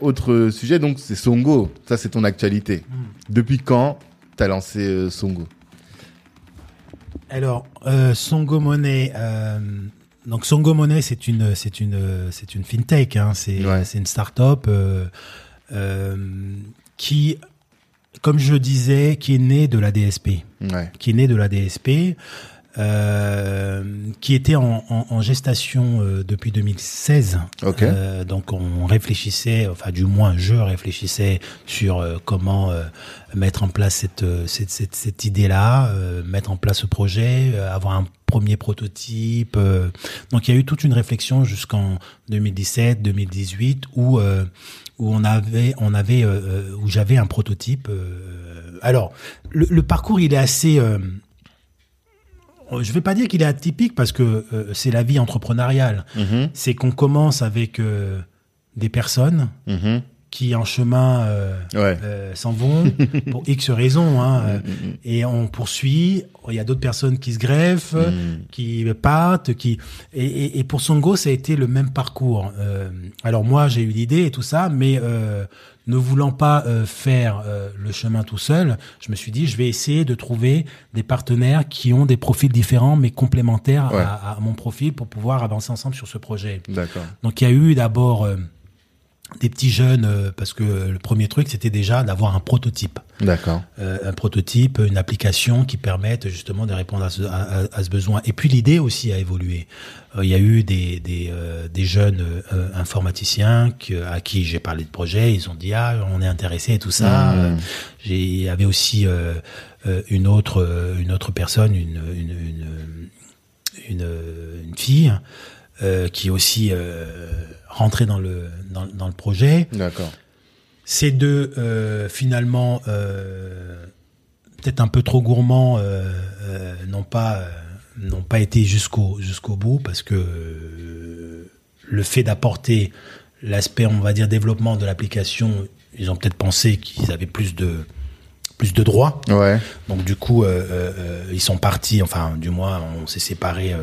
Autre sujet, donc c'est Songo. Ça, c'est ton actualité. Hmm. Depuis quand t'as lancé euh, Songo? Alors, euh, Songo Money. euh, donc Songo Money, c'est une, c'est une, c'est une fintech. Hein, c'est, Ouais. c'est une start-up euh, qui, comme je disais, qui est née de la DSP, Ouais. qui est née de la DSP, qui était en, en- en gestation euh, depuis 2016. Ok. Euh, donc on réfléchissait, enfin du moins je réfléchissais sur euh, comment euh, mettre en place cette, euh, cette, cette, cette idée-là, euh, mettre en place ce projet, euh, avoir un premier prototype. euh. donc il y a eu toute une réflexion jusqu'en 2017, 2018 où euh, où on avait on avait euh, euh, où j'avais un prototype. euh. alors le, le parcours il est assez euh, je vais pas dire qu'il est atypique parce que euh, c'est la vie entrepreneuriale. Mhm. C'est qu'on commence avec euh, des personnes Mhm. qui en chemin euh, Ouais. euh, s'en vont pour X raisons hein, euh, Mhm. et on poursuit. Il y a d'autres personnes qui se greffent, qui partent, qui et, et, et pour Songo ça a été le même parcours. Euh, alors moi j'ai eu l'idée et tout ça, mais euh, ne voulant pas euh, faire euh, le chemin tout seul, je me suis dit je vais essayer de trouver des partenaires qui ont des profils différents mais complémentaires Ouais. à, à mon profil pour pouvoir avancer ensemble sur ce projet. D'accord. Donc il y a eu d'abord euh, des petits jeunes euh, parce que le premier truc c'était déjà d'avoir un prototype, D'accord. Euh, un prototype, une application qui permette justement de répondre à ce, à, à- à ce besoin. Et puis l'idée aussi a évolué. Euh, il y a eu des des, euh, des jeunes informaticiens à qui j'ai parlé de projet, ils ont dit ah on est intéressé et tout ça. Euh, j'ai il y avait aussi une autre une autre personne, une une une, une, une fille qui aussi rentrée dans le dans, dans le projet. D'accord. Ces deux euh, finalement euh, peut-être un peu trop gourmands euh, n'ont pas n'ont pas été jusqu'au jusqu'au bout parce que le fait d'apporter l'aspect on va dire développement de l'application, ils ont peut-être pensé qu'ils avaient plus de plus de droits. Ouais. Donc du coup, ils sont partis. Enfin, du moins, on s'est séparés.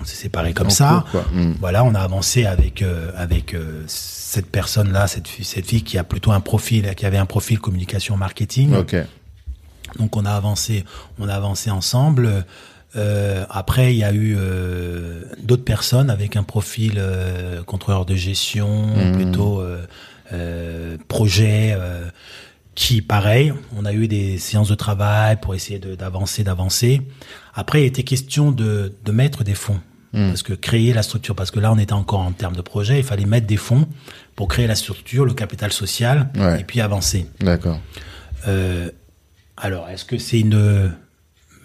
On s'est séparés comme En ça. Mm. Voilà, on a avancé avec euh, avec euh, cette personne-là, cette fille, cette fille qui a plutôt un profil, qui avait un profil communication marketing. Ok. Donc on a avancé, on a avancé ensemble. Euh, après, il y a eu euh, d'autres personnes avec un profil euh, contrôleur de gestion, Mhm. plutôt euh, euh, projet, euh, qui, pareil, on a eu des séances de travail pour essayer d'avancer, d'avancer. Après, il était question de, de mettre des fonds. Mhm. Parce que créer la structure, parce que là on était encore en termes de projet, il fallait mettre des fonds pour créer la structure, le capital social, Ouais. et puis avancer. D'accord. Euh, alors, est-ce que c'est une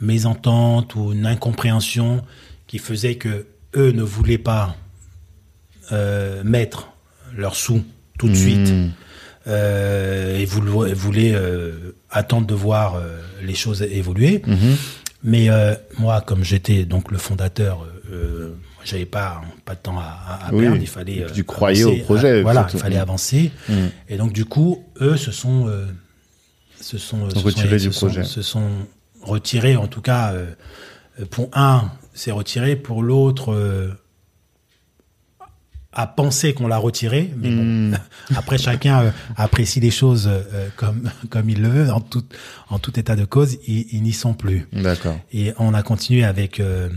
mésentente ou une incompréhension qui faisait que eux ne voulaient pas euh, mettre leurs sous tout de suite Mm. euh, et voulaient, voulaient attendre de voir les choses évoluer? Mhm. mais euh, moi, comme j'étais donc le fondateur, euh, j'avais pas pas de temps à, à- à Oui, perdre. Il fallait. euh, tu croyais avancer. au projet, Ah, voilà, il fallait Mm. avancer. Mm. Et donc du coup, eux se sont euh, se sont, se retirés du se sont- projet. se sont retirés. En tout cas, euh, euh, pour un, c'est retiré. Pour l'autre. euh, à penser qu'on l'a retiré, mais bon, Mm. après chacun euh, apprécie les choses euh, comme comme il le veut. En tout en tout état de cause, ils, ils n'y sont plus. D'accord. Et on a continué avec euh,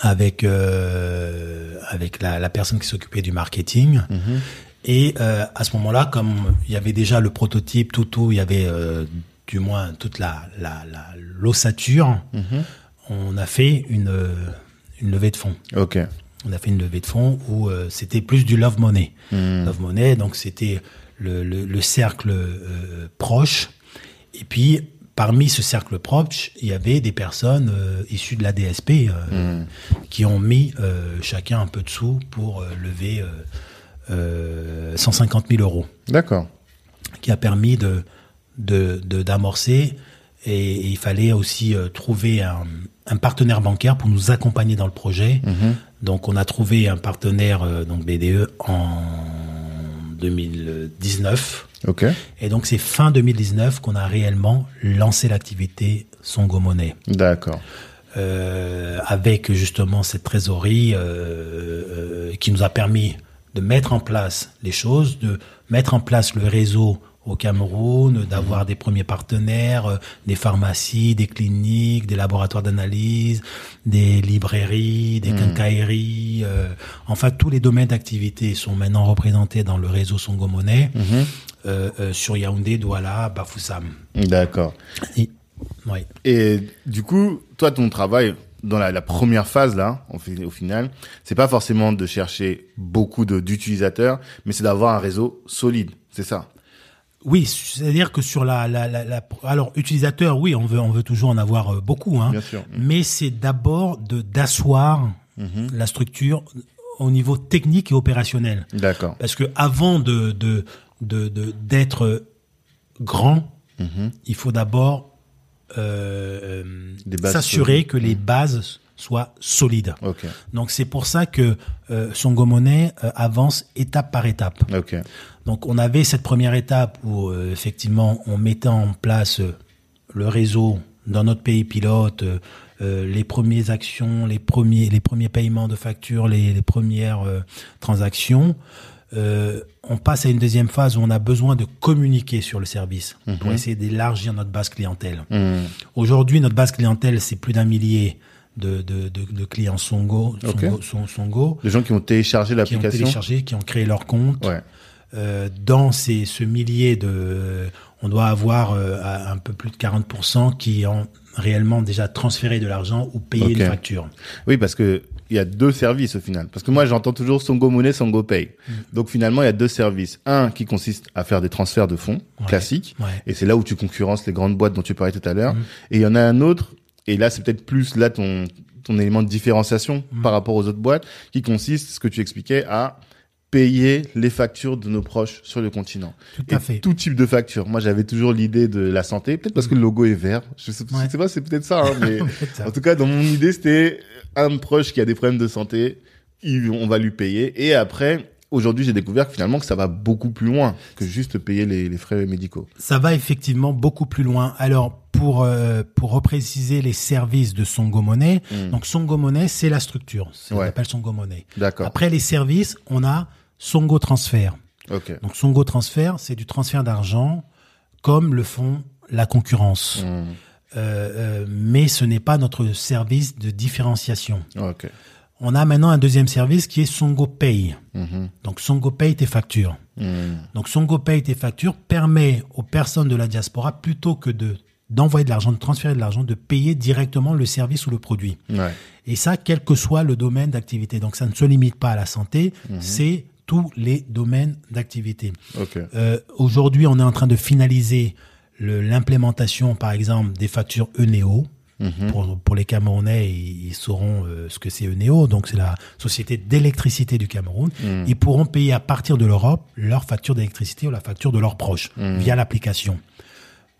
avec euh, avec la, la personne qui s'occupait du marketing. Mhm. Et euh, à ce moment-là, comme il y avait déjà le prototype, tout tout, il y avait euh, du moins toute la la la- l'ossature. Mhm. On a fait une une levée de fonds. Ok. On a fait une levée de fonds où c'était plus du love money. Mm. Love Money, donc c'était le, le, le cercle proche. Et puis, parmi ce cercle proche, il y avait des personnes euh, issues de la DSP euh, Mm. qui ont mis euh, chacun un peu de sous pour lever euh, euh, 150 000 euros, D'accord. qui a permis de d'amorcer. et, et il fallait aussi trouver un, un partenaire bancaire pour nous accompagner dans le projet. Mhm. Donc on a trouvé un partenaire, donc BDE, en 2019. Ok. Et donc c'est fin 2019 qu'on a réellement lancé l'activité Songo Money. D'accord. Euh, avec justement cette trésorerie euh, euh, qui nous a permis de mettre en place les choses, de mettre en place le réseau au Cameroun, d'avoir des premiers partenaires, euh, des pharmacies, des cliniques, des laboratoires d'analyse, des librairies, des quincailleries. euh, enfin, tous les domaines d'activité sont maintenant représentés dans le réseau Songo Monnaie euh, sur Yaoundé, Douala, Bafoussam. D'accord. Et- du coup, toi, ton travail dans la, la première phase là, au, fi- au final, c'est pas forcément de chercher beaucoup d'utilisateurs, mais c'est d'avoir un réseau solide. C'est ça? Oui, c'est-à-dire que sur la, la, la, la- alors utilisateur, oui, on veut on veut toujours en avoir euh, beaucoup, hein. Bien sûr. Mais c'est d'abord de d'asseoir la structure au niveau technique et opérationnel. D'accord. Parce que avant de de de d'être grand, il faut d'abord euh, s'assurer que les bases soient solides. Donc c'est pour ça que euh, Songo Money euh, avance étape par étape. Donc on avait cette première étape où euh, effectivement on mettait en place le réseau dans notre pays pilote, les premières actions, les premiers les premiers paiements de factures, les, les premières transactions. Euh, on passe à une deuxième phase où on a besoin de communiquer sur le service pour essayer d'élargir notre base clientèle. Hmm. Aujourd'hui, notre base clientèle, c'est plus d'un millier de, de, de, de clients Songo. Songo, Son- Songo, Les gens qui ont téléchargé qui ont l'application. téléchargé, qui ont créé leur compte. Ouais. Euh, dans ces, ce millier de, on doit avoir euh, un peu plus de 40% qui ont réellement déjà transféré de l'argent ou payé Ok. une facture. Oui, parce que il y a deux services au final. Parce que moi, j'entends toujours Songo Money, Songo Pay. Mm. Donc finalement, il y a deux services. Un qui consiste à faire des transferts de fonds Ouais. classiques. Ouais. Et c'est là où tu concurrences les grandes boîtes dont tu parlais tout à Mm. l'heure. Et il y en a un autre, et là, c'est peut-être plus là ton, ton élément de différenciation Mm. par rapport aux autres boîtes, qui consiste, ce que tu expliquais, à payer les factures de nos proches sur le continent. Tout Et à fait. tout type de factures. Moi, j'avais toujours l'idée de la santé, peut-être parce que le logo est vert. Je sais, Ouais. je sais pas, c'est peut-être ça, hein, mais en tout cas, dans mon idée, c'était un proche qui a des problèmes de santé, il- on va lui payer. Et après, aujourd'hui, j'ai découvert que finalement, que ça va beaucoup plus loin que juste payer les, les frais médicaux. Ça va effectivement beaucoup plus loin. Alors, pour, euh, pour repréciser les services de Songo Money, Mm. donc Songo Money, c'est la structure. C'est Ouais. On appelle Songo Money. D'accord. Après les services, on a Songo Transfert. Ok. Donc Songo Transfert, c'est du transfert d'argent comme le font la concurrence. Mm. Euh, euh, mais ce n'est pas notre service de différenciation. On a maintenant un deuxième service qui est Songo Pay. Mhm. Donc Songo Pay tes factures. Mm. Donc Songo Pay tes factures permet aux personnes de la diaspora plutôt que de d'envoyer de l'argent, de transférer de l'argent, de payer directement le service ou le produit. Ouais. Et ça, quel que soit le domaine d'activité. Donc ça ne se limite pas à la santé, c'est tous les domaines d'activité. Euh, Aujourd'hui, on est en train de finaliser l'implémentation, par exemple, des factures Eneo. Pour, pour les Camerounais, ils, ils sauront euh, ce que c'est Eneo. Donc, c'est la société d'électricité du Cameroun. Ils pourront payer à partir de l'Europe leur facture d'électricité ou la facture de leurs proches via l'application.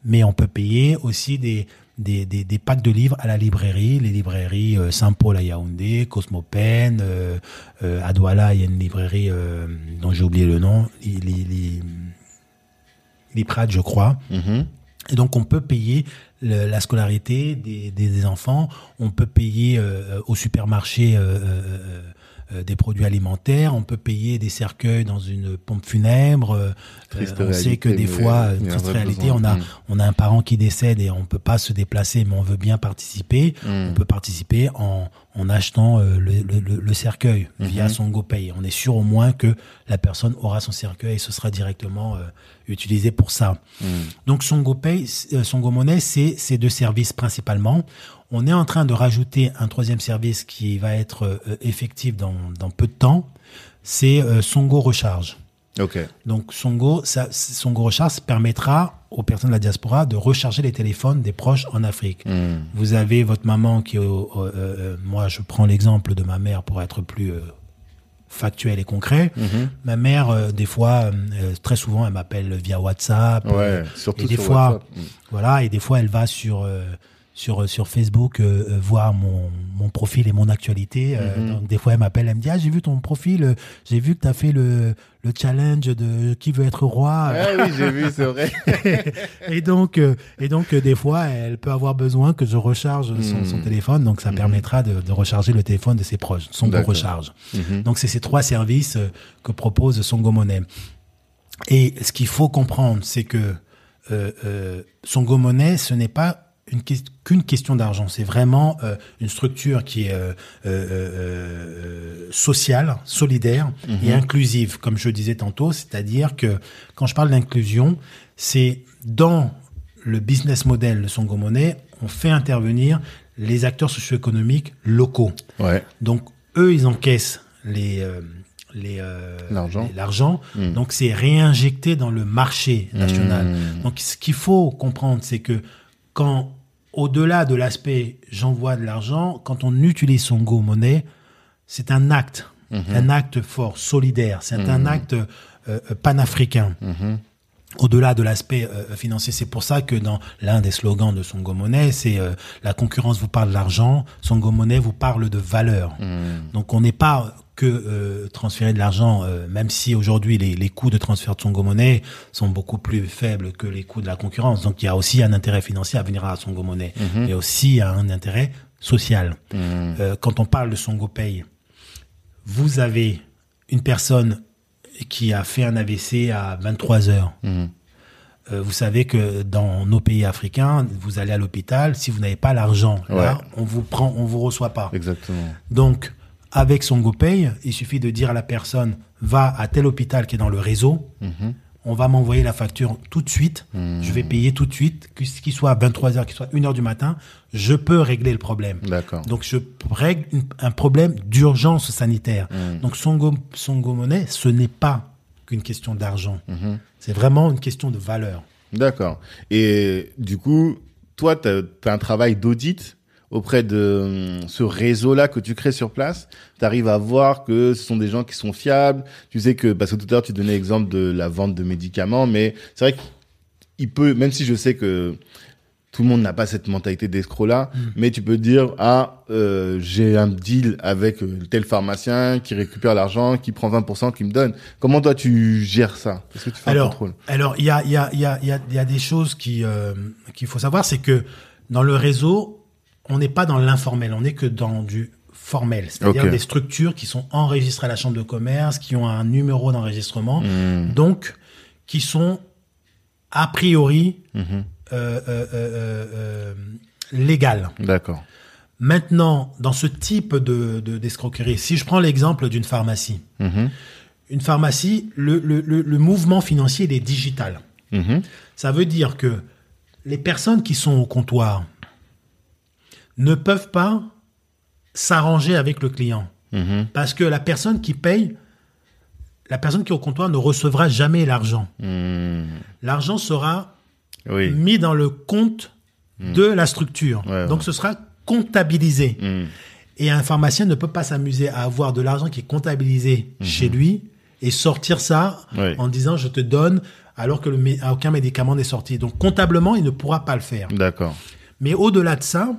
Mais on peut payer aussi des, des, des, des packs de livres à la librairie, les librairies euh, Saint-Paul à Yaoundé, Cosmopen, euh, euh, à Douala, il y a une librairie euh, dont j'ai oublié le nom, l'IPRAD, je crois. Mhm. Et donc, on peut payer la scolarité des, enfants, on peut payer euh, au supermarché euh, euh, des produits alimentaires, on peut payer des cercueils dans une pompe funèbre. euh, Triste on sait que des fois, une triste réalité, besoin. on a, Mm. on a un parent qui décède et on peut pas se déplacer, mais on veut bien participer. Mm. On peut participer en, en achetant euh, le, le, le- le cercueil via son GoPay. On est sûr au moins que la personne aura son cercueil et ce sera directement euh, utilisé pour ça. Donc son GoPay, euh, son GoMoney, c'est ces deux services principalement. On est en train de rajouter un troisième service qui va être euh, effectif dans, dans peu de temps. C'est euh, Songo Recharge. Ok. Donc Songo, ça, Songo Recharge permettra aux personnes de la diaspora de recharger les téléphones des proches en Afrique. Mm. Vous avez votre maman qui, est au- au- euh, moi je prends l'exemple de ma mère pour être plus euh, factuel et concret. Mhm. Ma mère, euh, des fois, euh, très souvent, elle m'appelle via WhatsApp. Ouais. euh, Surtout et des sur fois, WhatsApp. Mm. voilà, et des fois, elle va sur sur sur Facebook euh, euh, voir mon, mon profil et mon actualité. Euh, Mhm. Donc des fois elle m'appelle, elle me dit ah j'ai vu ton profil, euh, j'ai vu que tu as fait le le challenge de qui veut être roi. Ah oui, j'ai vu, c'est vrai. et donc euh, et donc euh, des fois elle peut avoir besoin que je recharge son, Mhm. son téléphone, donc ça Mhm. permettra de, de recharger le téléphone de ses proches, son D'accord. recharge. Donc c'est ces trois services euh, que propose Songo Money. Et ce qu'il faut comprendre, c'est que euh, euh, Songo Money, ce n'est pas une qu'une question d'argent. C'est vraiment euh, une structure qui est euh, euh, sociale, solidaire et inclusive, comme je disais tantôt. C'est-à-dire que quand je parle d'inclusion, c'est dans le business model de Songo Money, on fait intervenir les acteurs socio-économiques locaux. Ouais. Donc eux, ils encaissent les euh, les euh, L'argent. les- l'argent. Mm. Donc c'est réinjecté dans le marché national. Mm. Donc ce qu'il faut comprendre, c'est que quand au-delà de l'aspect j'envoie de l'argent, quand on utilise son Go Money, c'est un acte, Mhm. un acte fort, solidaire. C'est un acte euh, euh, panafricain Mhm. Au-delà de l'aspect euh, financier. C'est pour ça que dans l'un des slogans de Songo Money, c'est euh, la concurrence vous parle d'argent, Songo Money vous parle de valeur. Mhm. Donc on n'est pas que euh, transférer de l'argent, même si aujourd'hui les, les coûts de transfert de Songo Money sont beaucoup plus faibles que les coûts de la concurrence. Donc il y a aussi un intérêt financier à venir à Songo Money, Mhm. mais aussi un intérêt social. Euh, quand on parle de Songo Pay, vous avez une personne qui a fait un AVC à 23 heures. Mhm. Euh, vous savez que dans nos pays africains, vous allez à l'hôpital, si vous n'avez pas l'argent, Ouais. on vous prend, on vous reçoit pas. Exactement. Donc, avec son GoPay, il suffit de dire à la personne, va à tel hôpital qui est dans le réseau, Mhm. On va m'envoyer la facture tout de suite, Mhm. je vais payer tout de suite, qu'il soit à 23 heures, qu'il soit 1 heure du matin, je peux régler le problème. D'accord. Donc, je règle une- un problème d'urgence sanitaire. Mhm. Donc, Songo, Songo Money, ce n'est pas qu'une question d'argent. Mhm. C'est vraiment une question de valeur. D'accord. Et du coup, toi, tu as, un travail d'audit auprès de hum, ce réseau-là que tu crées sur place. Tu arrives à voir que ce sont des gens qui sont fiables. Tu sais que, parce que tout à l'heure, tu donnais l'exemple de la vente de médicaments, mais c'est vrai qu'il peut, même si je sais que tout le monde n'a pas cette mentalité d'escroc-là, mais tu peux dire, ah, euh, j'ai un deal avec euh, tel pharmacien qui récupère l'argent, qui prend 20%, qui me donne. Comment toi, tu gères ça? Est-ce que tu fais un Alors, contrôle? alors il y a, il y, a, il y, a, il y, a, il y a des choses qui euh, qu'il faut savoir, c'est que dans le réseau, on n'est pas dans l'informel, on n'est que dans du formel, c'est-à-dire des structures qui sont enregistrées à la chambre de commerce, qui ont un numéro d'enregistrement, Mhm. donc qui sont a priori Mhm. euh, euh, euh, légales. D'accord. Maintenant, dans ce type de de- d'escroquerie, si je prends l'exemple d'une pharmacie, Mhm. une pharmacie, le, le, le, le mouvement financier il est digital. Mhm. Ça veut dire que les personnes qui sont au comptoir ne peuvent pas s'arranger avec le client. Mhm. Parce que la personne qui paye, la personne qui est au comptoir ne recevra jamais l'argent. Mhm. L'argent sera Oui. mis dans le compte de la structure. Ouais, Donc ouais. ce sera comptabilisé. Mhm. Et un pharmacien ne peut pas s'amuser à avoir de l'argent qui est comptabilisé chez lui et sortir ça en disant je te donne alors que le aucun médicament n'est sorti. Donc comptablement, il ne pourra pas le faire. D'accord. Mais au-delà de ça,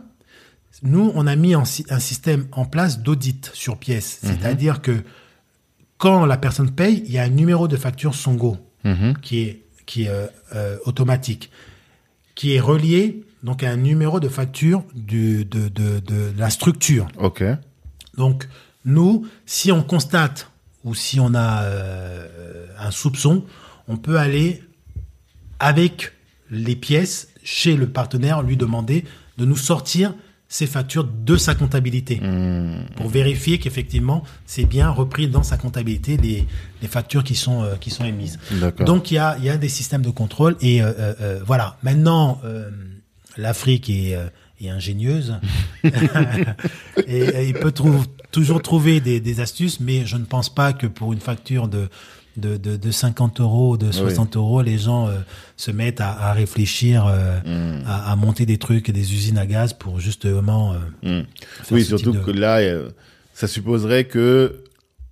nous, on a mis un système en place d'audit sur pièce. C'est-à-dire que quand la personne paye, il y a un numéro de facture Songo Mhm. qui est, qui est euh, euh, automatique, qui est relié donc à un numéro de facture du, de, de, de la structure. Ok. Donc, nous, si on constate ou si on a euh, un soupçon, on peut aller avec les pièces chez le partenaire, lui demander de nous sortir ces factures de sa comptabilité Mhm. pour vérifier qu'effectivement c'est bien repris dans sa comptabilité les, les factures qui sont euh, qui sont émises. Donc il y a il y a des systèmes de contrôle et euh, euh, euh, voilà. Maintenant euh, l'Afrique est, euh, est ingénieuse et, et il peut trou- toujours trouver des, des astuces, mais je ne pense pas que pour une facture de de, de, de 50 euros, de 60 euros, les gens euh, se mettent à, à réfléchir, euh, Mhm. à, à monter des trucs, des usines à gaz pour justement. euh, faire Oui, surtout de- que là, euh, ça supposerait que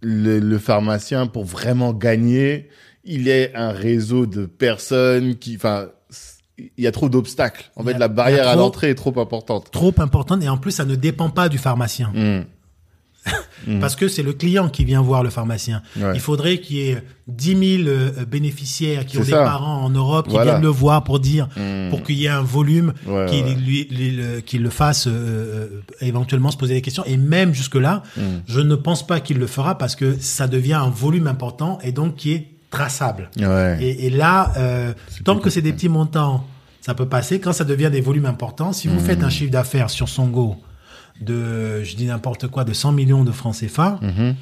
le, le pharmacien, pour vraiment gagner, il ait un réseau de personnes qui, enfin, il y a trop d'obstacles. En fait, a- la barrière à l'entrée est trop importante. Trop importante et en plus ça ne dépend pas du pharmacien. Hmm. Parce que c'est le client qui vient voir le pharmacien. Ouais. Il faudrait qu'il y ait 10 000 euh, bénéficiaires qui ont des ça. parents en Europe qui Voilà. viennent le voir pour dire, Hmm. pour qu'il y ait un volume Ouais, qui ouais. lui, lui- le, qui le fasse euh, euh, éventuellement se poser des questions. Et même jusque là, Hmm. je ne pense pas qu'il le fera parce que ça devient un volume important et donc qui est traçable. Et, et là, euh, tant que c'est des petits montants, ça peut passer. Quand ça devient des volumes importants, si vous faites un chiffre d'affaires sur Songo de, je dis n'importe quoi, de 100 millions de francs CFA, Mhm.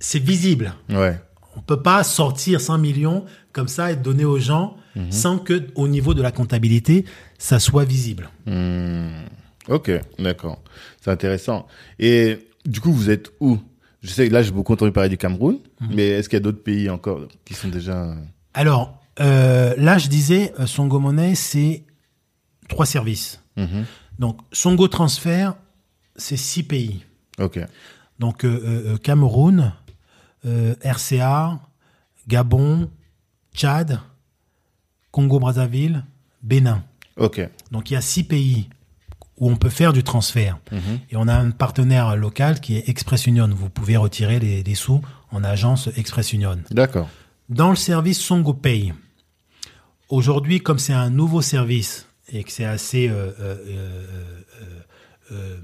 c'est visible. Ouais. On peut pas sortir 100 millions comme ça et donner aux gens Mhm. sans que, au niveau de la comptabilité, ça soit visible. Hmm. Ok, d'accord. C'est intéressant. Et du coup, vous êtes où? Je sais que là, j'ai beaucoup entendu parler du Cameroun, Mhm. mais est-ce qu'il y a d'autres pays encore qui sont déjà... Alors, euh, là, je disais, euh, Songo Money, c'est trois services. Donc, Songo Transfert, c'est six pays. Ok. Donc euh, euh, euh, Cameroun, euh, RCA, Gabon, Tchad, Congo-Brazzaville, Bénin. Ok. Donc il y a six pays où on peut faire du transfert. Mhm. Et on a un partenaire local qui est Express Union. Vous pouvez retirer les, les sous en agence Express Union. D'accord. Dans le service Songo Pay, aujourd'hui, comme c'est un nouveau service et que c'est assez euh, euh, euh,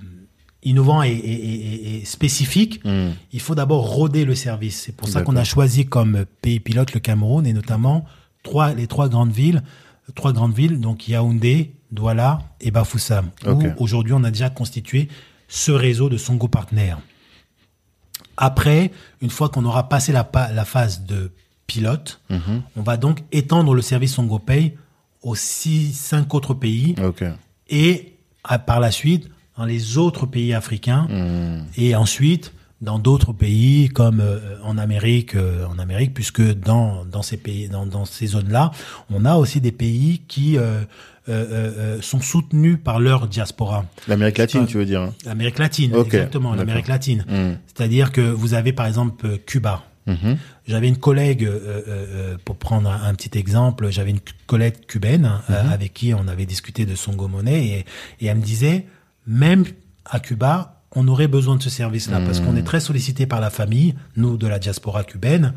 innovant et, et- et- spécifique, Hmm. il faut d'abord roder le service. C'est pour ça qu'on a choisi comme pays pilote le Cameroun et notamment trois, les trois grandes villes, trois grandes villes, donc Yaoundé, Douala et Bafoussam, où aujourd'hui on a déjà constitué ce réseau de Songo partenaires. Après, une fois qu'on aura passé la, pa- la phase de pilote, Mhm. on va donc étendre le service Songo Pay aux six, cinq autres pays et à- par la suite dans les autres pays africains Hmm. et ensuite dans d'autres pays comme euh, en Amérique euh, en Amérique puisque dans dans ces pays dans dans ces zones-là on a aussi des pays qui euh, sont soutenus par leur diaspora L'Amérique latine, tu veux dire hein? l'Amérique latine exactement l'Amérique latine Hmm. c'est-à-dire que vous avez par exemple Cuba Mhm. J'avais une collègue, euh, euh, euh, pour prendre un, un petit exemple, j'avais une collègue cubaine euh, Mhm. avec qui on avait discuté de Songo Money et, et elle me disait, même à Cuba, on aurait besoin de ce service-là parce qu'on est très sollicité par la famille, nous de la diaspora cubaine,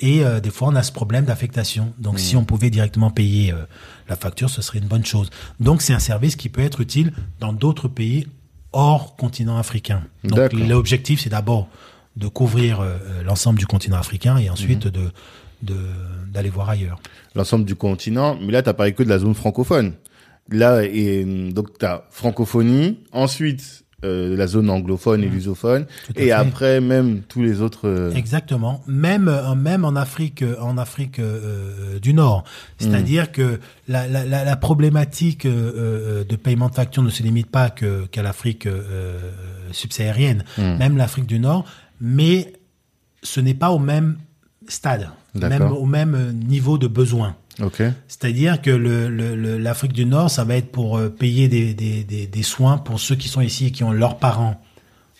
et euh, des fois on a ce problème d'affectation. Donc si on pouvait directement payer euh, la facture, ce serait une bonne chose. Donc c'est un service qui peut être utile dans d'autres pays hors continent africain. Donc l'objectif c'est d'abord de couvrir euh, l'ensemble du continent africain et ensuite Mhm. de d'aller voir ailleurs. L'ensemble du continent, mais là, t'as parlé que de la zone francophone. Là, et donc t'as francophonie, ensuite euh, la zone anglophone et lusophone. Tout à et fait. après même tous les autres. euh, Exactement. Même même en Afrique en Afrique euh, du Nord, c'est-à-dire que la, la, la, la problématique de paiement de facture ne se limite pas qu'à l'Afrique subsaharienne, même l'Afrique du Nord, mais ce n'est pas au même stade, même au même euh, niveau de besoin. C'est-à-dire que le- le- le- l'Afrique du Nord, ça va être pour euh, payer des, des, des, des soins pour ceux qui sont ici et qui ont leurs parents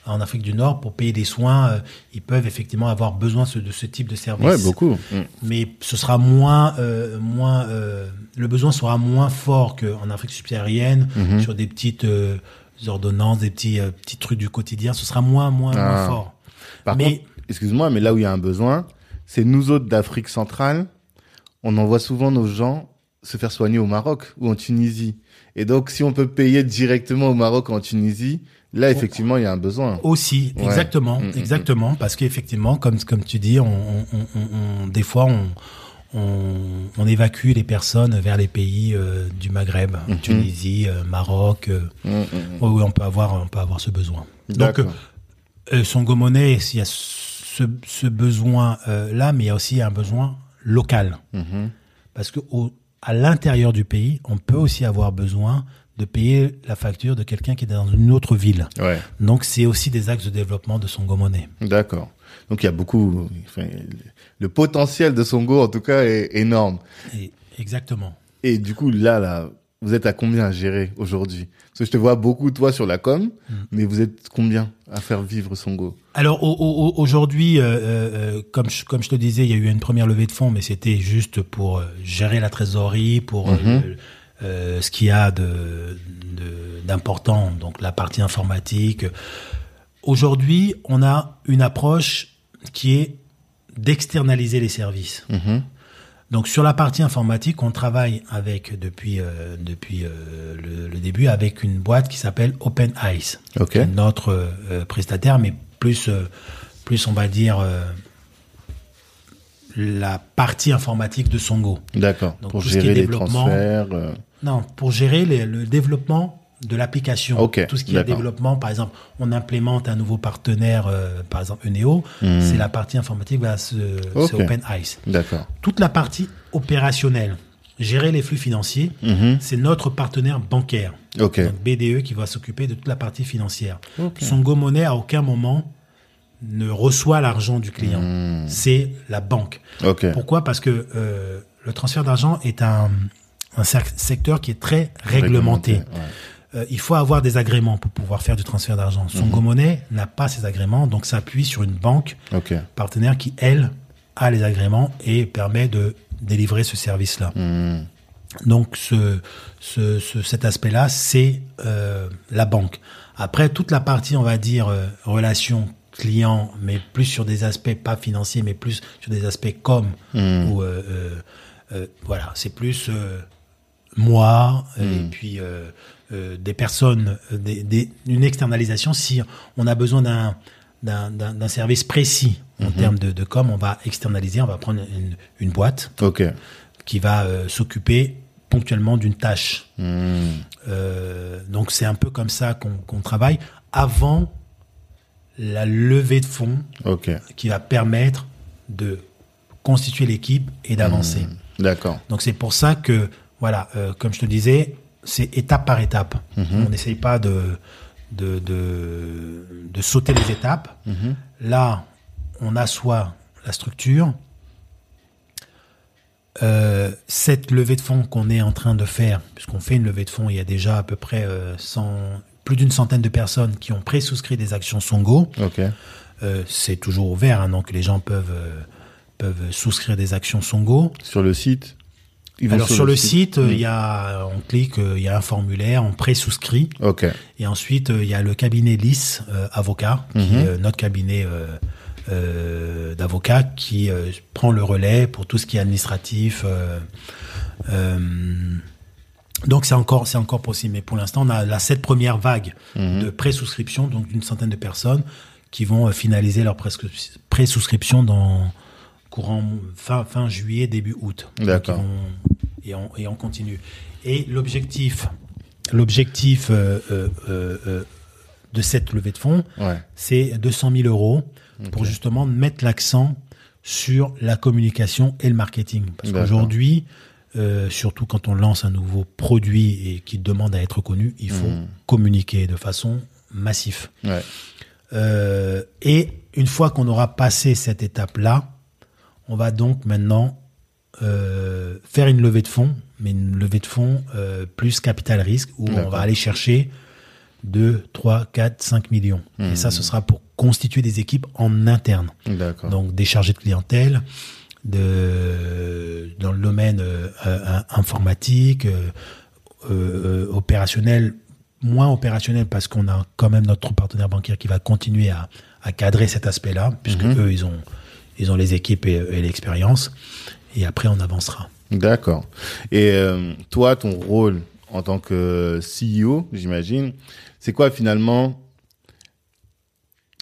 en Afrique du Nord. Pour payer des soins, euh, ils peuvent effectivement avoir besoin ce- de ce type de service. Ouais, beaucoup. Mm. Mais ce sera moins, euh, moins, euh, le besoin sera moins fort qu'en Afrique subsaharienne Mhm. sur des petites euh, ordonnances, des petits euh, petits trucs du quotidien. Ce sera moins, moins, Ah. moins fort. Par Mais- contre, excuse-moi, mais là où il y a un besoin, c'est nous autres d'Afrique centrale, on envoie souvent nos gens se faire soigner au Maroc ou en Tunisie. Et donc, si on peut payer directement au Maroc ou en Tunisie, là, effectivement, il y a un besoin. Aussi, Ouais. exactement, Mm, mm, exactement, parce qu'effectivement, comme comme tu dis, on, on, on, on- des fois on, on évacue les personnes vers les pays euh, du Maghreb, Mhm. Tunisie, euh, Maroc. euh, Mm, mm, oui, on peut avoir on peut avoir ce besoin. Donc Euh, Songo Money, il y a ce, ce besoin euh, là, mais il y a aussi un besoin local, Mhm. parce que au, à l'intérieur du pays, on peut aussi avoir besoin de payer la facture de quelqu'un qui est dans une autre ville. Ouais. Donc c'est aussi des axes de développement de Songo Money. D'accord. Donc, il y a beaucoup, enfin, le potentiel de Songo, en tout cas, est énorme. Et- exactement. Et du coup, là, là, vous êtes à combien à gérer aujourd'hui? Parce que je te vois beaucoup, toi, sur la com, Mm. mais vous êtes combien à faire vivre Songo? Alors au- au- au- aujourd'hui, euh, euh, comme, je, comme je te disais, il y a eu une première levée de fonds, mais c'était juste pour euh, gérer la trésorerie, pour Mhm. euh, ce qu'il y a de de- d'important, donc la partie informatique. Aujourd'hui, on a une approche qui est d'externaliser les services. Mhm. Donc sur la partie informatique, on travaille avec depuis euh, depuis euh, le, le début avec une boîte qui s'appelle Open Eyes, notre euh, prestataire, mais plus plus on va dire la partie informatique de Songo. D'accord. Pour tout ce qui est gérer les développement. transferts. Non, pour gérer les- le développlement de l'application. Tout ce qui est développement, par exemple, on implémente un nouveau partenaire, euh, par exemple Eneo, c'est la partie informatique, bah, c'est Hmm. Open Eyes. D'accord. Toute la partie opérationnelle, gérer les flux financiers, Mhm. c'est notre partenaire bancaire. Donc BDE qui va s'occuper de toute la partie financière. Songo Money à aucun moment ne reçoit l'argent du client. Hmm. C'est la banque. Pourquoi? Parce que euh, le transfert d'argent est un, secteur qui est très réglementé. ouais. Euh, il faut avoir des agréments pour pouvoir faire du transfert d'argent. Songo Mhm. Money n'a pas ces agréments, donc s'appuie sur une banque partenaire qui, elle, a les agréments et permet de délivrer ce service-là. Hmm. Donc ce, ce, ce- cet aspect-là, c'est euh, la banque. Après, toute la partie, on va dire, euh, relation client, mais plus sur des aspects pas financiers, mais plus sur des aspects comme, Hmm. euh, euh, euh, voilà, c'est plus moi et Hmm. puis des personnes, euh, des, des- une externalisation. Si on a besoin d'un d'un- service précis en termes de, de com, on va externaliser, on va prendre une, une boîte qui va euh, s'occuper ponctuellement d'une tâche. Hmm. Euh, donc c'est un peu comme ça qu'on travaille avant la levée de fonds qui va permettre de constituer l'équipe et d'avancer. Hmm. D'accord. Donc c'est pour ça que, voilà, euh, comme je te disais, c'est étape par étape. Mhm. On n'essaye pas de, de, de, de sauter les étapes. Mhm. Là, on assoit la structure. Euh, cette levée de fonds qu'on est en train de faire, puisqu'on fait une levée de fonds, il y a déjà à peu près euh, 100 plus d'une centaine de personnes qui ont pré-souscrit des actions Songo. Euh, c'est toujours ouvert, hein, donc les gens peuvent, euh, peuvent souscrire des actions Songo. Sur le site. Alors sur, le site, euh, Hmm. il y a, on clique, euh, il y a un formulaire, on pré-souscrit, et ensuite euh, il y a le cabinet LIS euh, avocat, qui Mhm. est notre cabinet euh, d'avocats, qui prend le relais pour tout ce qui est administratif. donc c'est encore, c'est encore possible, mais pour l'instant on a la cette première vague Mhm. de pré-souscription, donc d'une centaine de personnes qui vont finaliser leur pré-souscription dans courant fin, fin juillet, début août. D'accord. Et on, et on continue. Et l'objectif, l'objectif euh, euh, euh, de cette levée de fonds, Ouais. c'est 200 000 euros pour justement mettre l'accent sur la communication et le marketing. Parce qu'aujourd'hui, surtout quand on lance un nouveau produit et qui demande à être connu, il faut Mhm. communiquer de façon massive. Ouais. Et une fois qu'on aura passé cette étape-là, on va donc maintenant euh, faire une levée de fonds, mais une levée de fonds euh, plus capital risque, où on va aller chercher 2, 3, 4, 5 millions. Et ça, ce sera pour constituer des équipes en interne. Donc des chargés de clientèle, de, dans le domaine euh, informatique, opérationnel, moins opérationnel parce qu'on a quand même notre partenaire bancaire qui va continuer à, à cadrer cet aspect-là, puisque Mhm. eux, ils ont, ils ont les équipes et, l'expérience. Et après, on avancera. D'accord. Et euh, toi, ton rôle en tant que CEO, j'imagine, c'est quoi finalement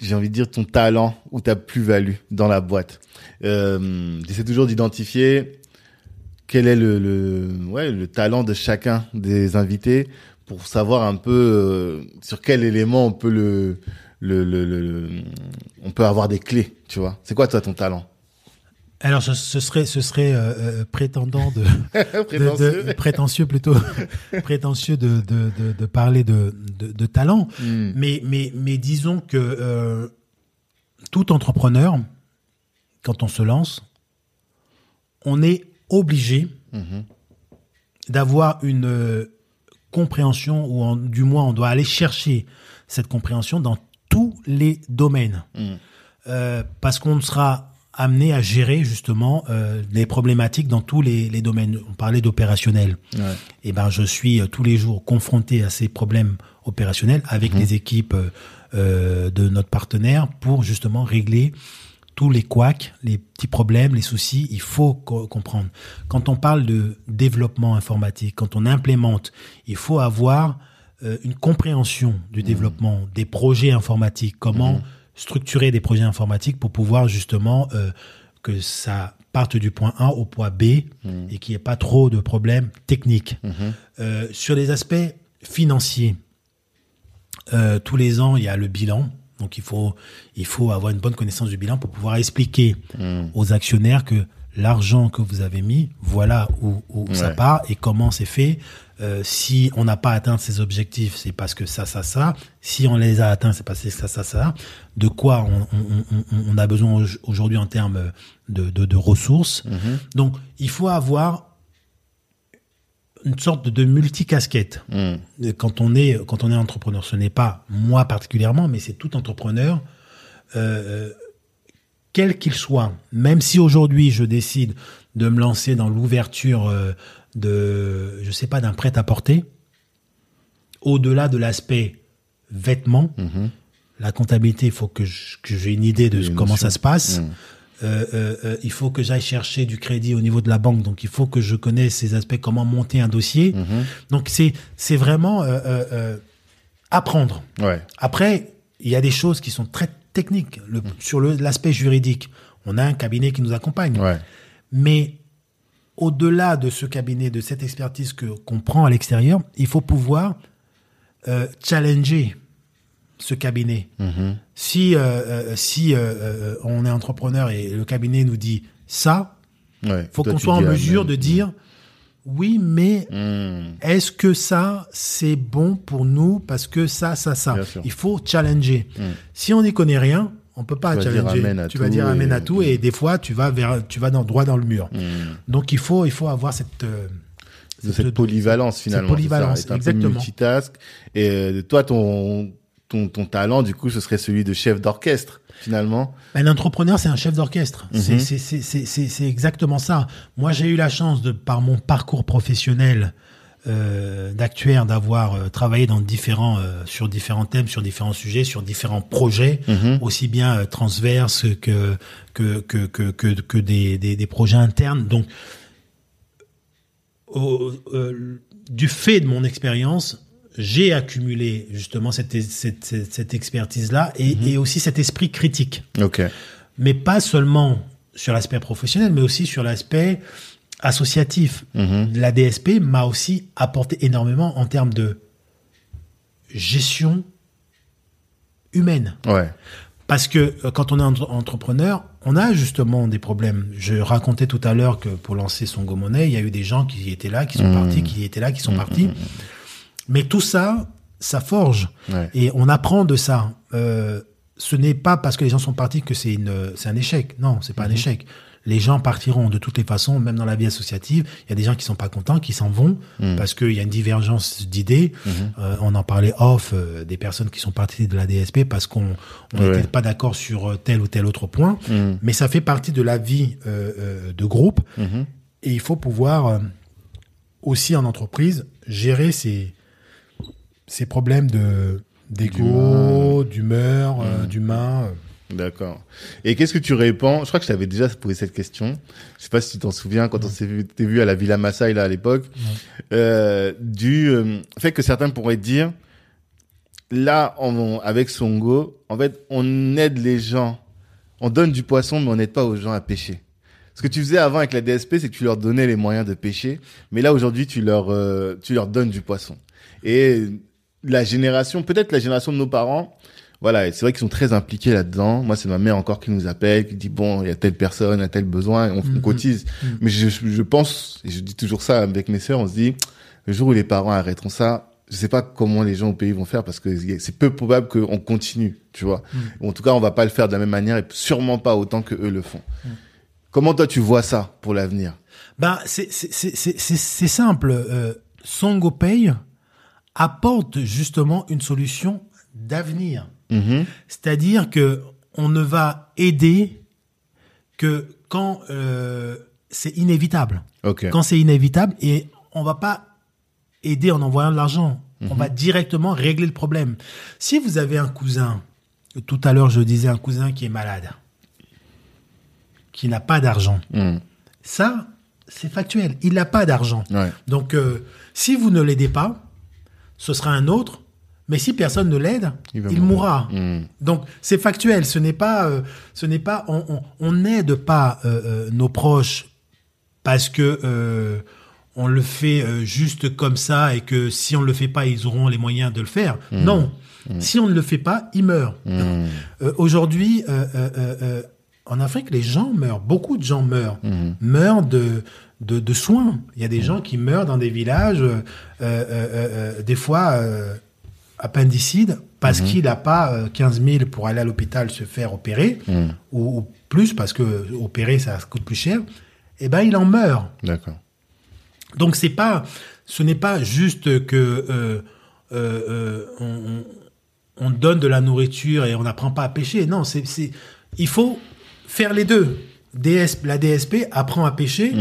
J'ai envie de dire ton talent ou ta plus-value dans la boîte? Euh, J'essaie toujours d'identifier quel est le talent de chacun des invités pour savoir un peu euh, sur quel élément on peut le, le, le, le- on peut avoir des clés, tu vois. C'est quoi toi ton talent? Alors, ce, ce serait, ce serait euh, euh, prétendant de, Prétentieux. de- prétentieux plutôt, prétentieux de, de, de, parler de, de, talent. Hmm. Mais, mais, mais disons que euh, tout entrepreneur, quand on se lance, on est obligé Mhm. d'avoir une, euh, compréhension ou en- du moins on doit aller chercher cette compréhension dans tous les domaines. Mm. Euh, parce qu'on sera amené à gérer justement euh, les problématiques dans tous les, les domaines. On parlait d'opérationnel. Ouais. Et ben je suis euh, tous les jours confronté à ces problèmes opérationnels avec les équipes euh, euh, de notre partenaire pour justement régler tous les couacs, les petits problèmes, les soucis, il faut co- comprendre. Quand on parle de développement informatique, quand on implémente, il faut avoir euh, une compréhension du développement des projets informatiques, comment structurer des projets informatiques pour pouvoir justement euh, que ça parte du point A au point B et qu'il n'y ait pas trop de problèmes techniques. Euh, sur les aspects financiers, tous les ans, il y a le bilan. Donc, il faut, il faut avoir une bonne connaissance du bilan pour pouvoir expliquer aux actionnaires que l'argent que vous avez mis, voilà où, où ça part et comment c'est fait. Euh, si on n'a pas atteint ses objectifs, c'est parce que ça, ça, ça. Si on les a atteints, c'est parce que ça, ça, ça. De quoi on, on- on- on a besoin au- aujourd'hui en termes de, de, de ressources. Donc, il faut avoir une sorte de, de multicasquette Mm. quand on est quand on est entrepreneur, ce n'est pas moi particulièrement, mais c'est tout entrepreneur, euh, quel qu'il soit. Même si aujourd'hui je décide de me lancer dans l'ouverture euh, de, je sais pas, d'un prêt à porter, au-delà de l'aspect vêtements, la comptabilité, il faut que j'ai une idée de comment ça se passe. Mm. Euh, euh, euh, il faut que j'aille chercher du crédit au niveau de la banque, donc il faut que je connaisse ces aspects, comment monter un dossier. Donc c'est c'est vraiment apprendre. Ouais. Après, il y a des choses qui sont très techniques Le- sur l'aspect juridique. On a un cabinet qui nous accompagne, Ouais. mais au-delà de ce cabinet, de cette expertise que qu'on prend à l'extérieur, il faut pouvoir euh, challenger ce cabinet. Si euh, euh, si euh, on est entrepreneur et le cabinet nous dit ça, Ouais. faut qu'on soit en ah, mesure de dire oui, mais Mm. est-ce que ça c'est bon pour nous parce que ça ça ça il faut challenger si on n'y connaît rien on peut pas Tu vas dire tu vas tout dire amen et- à tout et des fois tu vas vers tu vas dans droit dans le mur Mm. donc il faut il faut avoir cette euh, de cette polyvalence finalement. c'est ça, polyvalence, être un peu exactement. multitask. Et euh, toi, ton, ton, ton talent, du coup, ce serait celui de chef d'orchestre, finalement. Un entrepreneur, c'est un chef d'orchestre. Mhm. C'est- C'est c'est- c'est- c'est- c'est exactement ça. Moi, j'ai eu la chance, de, par mon parcours professionnel euh, d'actuaire, d'avoir euh, travaillé dans différents, euh, sur différents thèmes, sur différents sujets, sur différents projets, Mhm. aussi bien transverses que que que que que, que des, des, des projets internes. Donc, au- du fait de mon expérience, j'ai accumulé justement cette, cette, cette, cette expertise-là et, et aussi cet esprit critique Ok. mais pas seulement sur l'aspect professionnel, mais aussi sur l'aspect associatif. La DSP m'a aussi apporté énormément en termes de gestion humaine. Ouais. Parce que euh, quand on est entre- entrepreneur, on a justement des problèmes. Je racontais tout à l'heure que pour lancer son Go Money, il y a eu des gens qui étaient là, qui sont partis, qui étaient là, qui sont partis. Mais tout ça, ça forge. Ouais. Et on apprend de ça. Euh, ce n'est pas parce que les gens sont partis que c'est une, c'est un échec. Non, c'est pas un échec. Les gens partiront de toutes les façons, même dans la vie associative. Il y a des gens qui sont pas contents, qui s'en vont parce qu'il y a une divergence d'idées. Euh, on en parlait off euh, des personnes qui sont parties de la DSP parce qu'on n'était Ouais. pas d'accord sur euh, tel ou tel autre point. Mais ça fait partie de la vie euh, de groupe. Et il faut pouvoir aussi en entreprise gérer ces, ces problèmes de d'égo, d'humeur, euh, d'humain. euh. D'accord. Et qu'est-ce que tu réponds? Je crois que je t'avais déjà posé cette question. Je sais pas si tu t'en souviens quand on s'est vu, t'es vu à la Villa Maasai là à l'époque, euh, du euh, fait que certains pourraient dire, là, on, avec Songo, en fait, on aide les gens, on donne du poisson, mais on n'aide pas aux gens à pêcher. Ce que tu faisais avant avec la DSP, c'est que tu leur donnais les moyens de pêcher, mais là aujourd'hui, tu leur, euh, tu leur donnes du poisson. Et la génération, peut-être la génération de nos parents, voilà, c'est vrai qu'ils sont très impliqués là-dedans. Moi, c'est ma mère encore qui nous appelle, qui dit bon, il y a telle personne, il y a tel besoin, on, on cotise. Mais je, je pense, et je dis toujours ça avec mes sœurs, on se dit le jour où les parents arrêteront ça, je sais pas comment les gens au pays vont faire parce que c'est peu probable qu'on continue, tu vois. Ou En tout cas, on va pas le faire de la même manière et sûrement pas autant que eux le font. Comment toi tu vois ça pour l'avenir? Ben, c'est c'est- c'est- c'est- simple. Euh, Songo Pay apporte justement une solution d'avenir. Mhm. C'est-à-dire que on ne va aider que quand euh, c'est inévitable. Quand c'est inévitable et on va pas aider en envoyant de l'argent. On va directement régler le problème. Si vous avez un cousin, tout à l'heure je disais un cousin qui est malade, qui n'a pas d'argent, Mhm. ça c'est factuel. Il n'a pas d'argent. Ouais. Donc euh, si vous ne l'aidez pas, ce sera un autre. Mais si personne ne l'aide, Il mourra. Mhm. Donc c'est factuel. Ce n'est pas, euh, ce n'est pas, on- n'aide pas euh, euh, nos proches parce que euh, on le fait juste comme ça et que si on ne le fait pas, ils auront les moyens de le faire. Non. Si on ne le fait pas, ils meurent. Aujourd'hui, en Afrique, les gens meurent. Beaucoup de gens meurent. Meurent de, de, de soins. Il y a des gens qui meurent dans des villages, euh, euh, euh, des fois appendicides, parce qu'il n'a pas euh, 15 000 pour aller à l'hôpital se faire opérer, ou, ou plus, parce que opérer, ça coûte plus cher. Eh ben, il en meurt. D'accord. Donc c'est pas, ce n'est pas juste que euh, euh, euh, on, on- on donne de la nourriture et on n'apprend pas à pêcher. Non, c'est, c'est, il faut faire les deux. La DSP apprend à pêcher,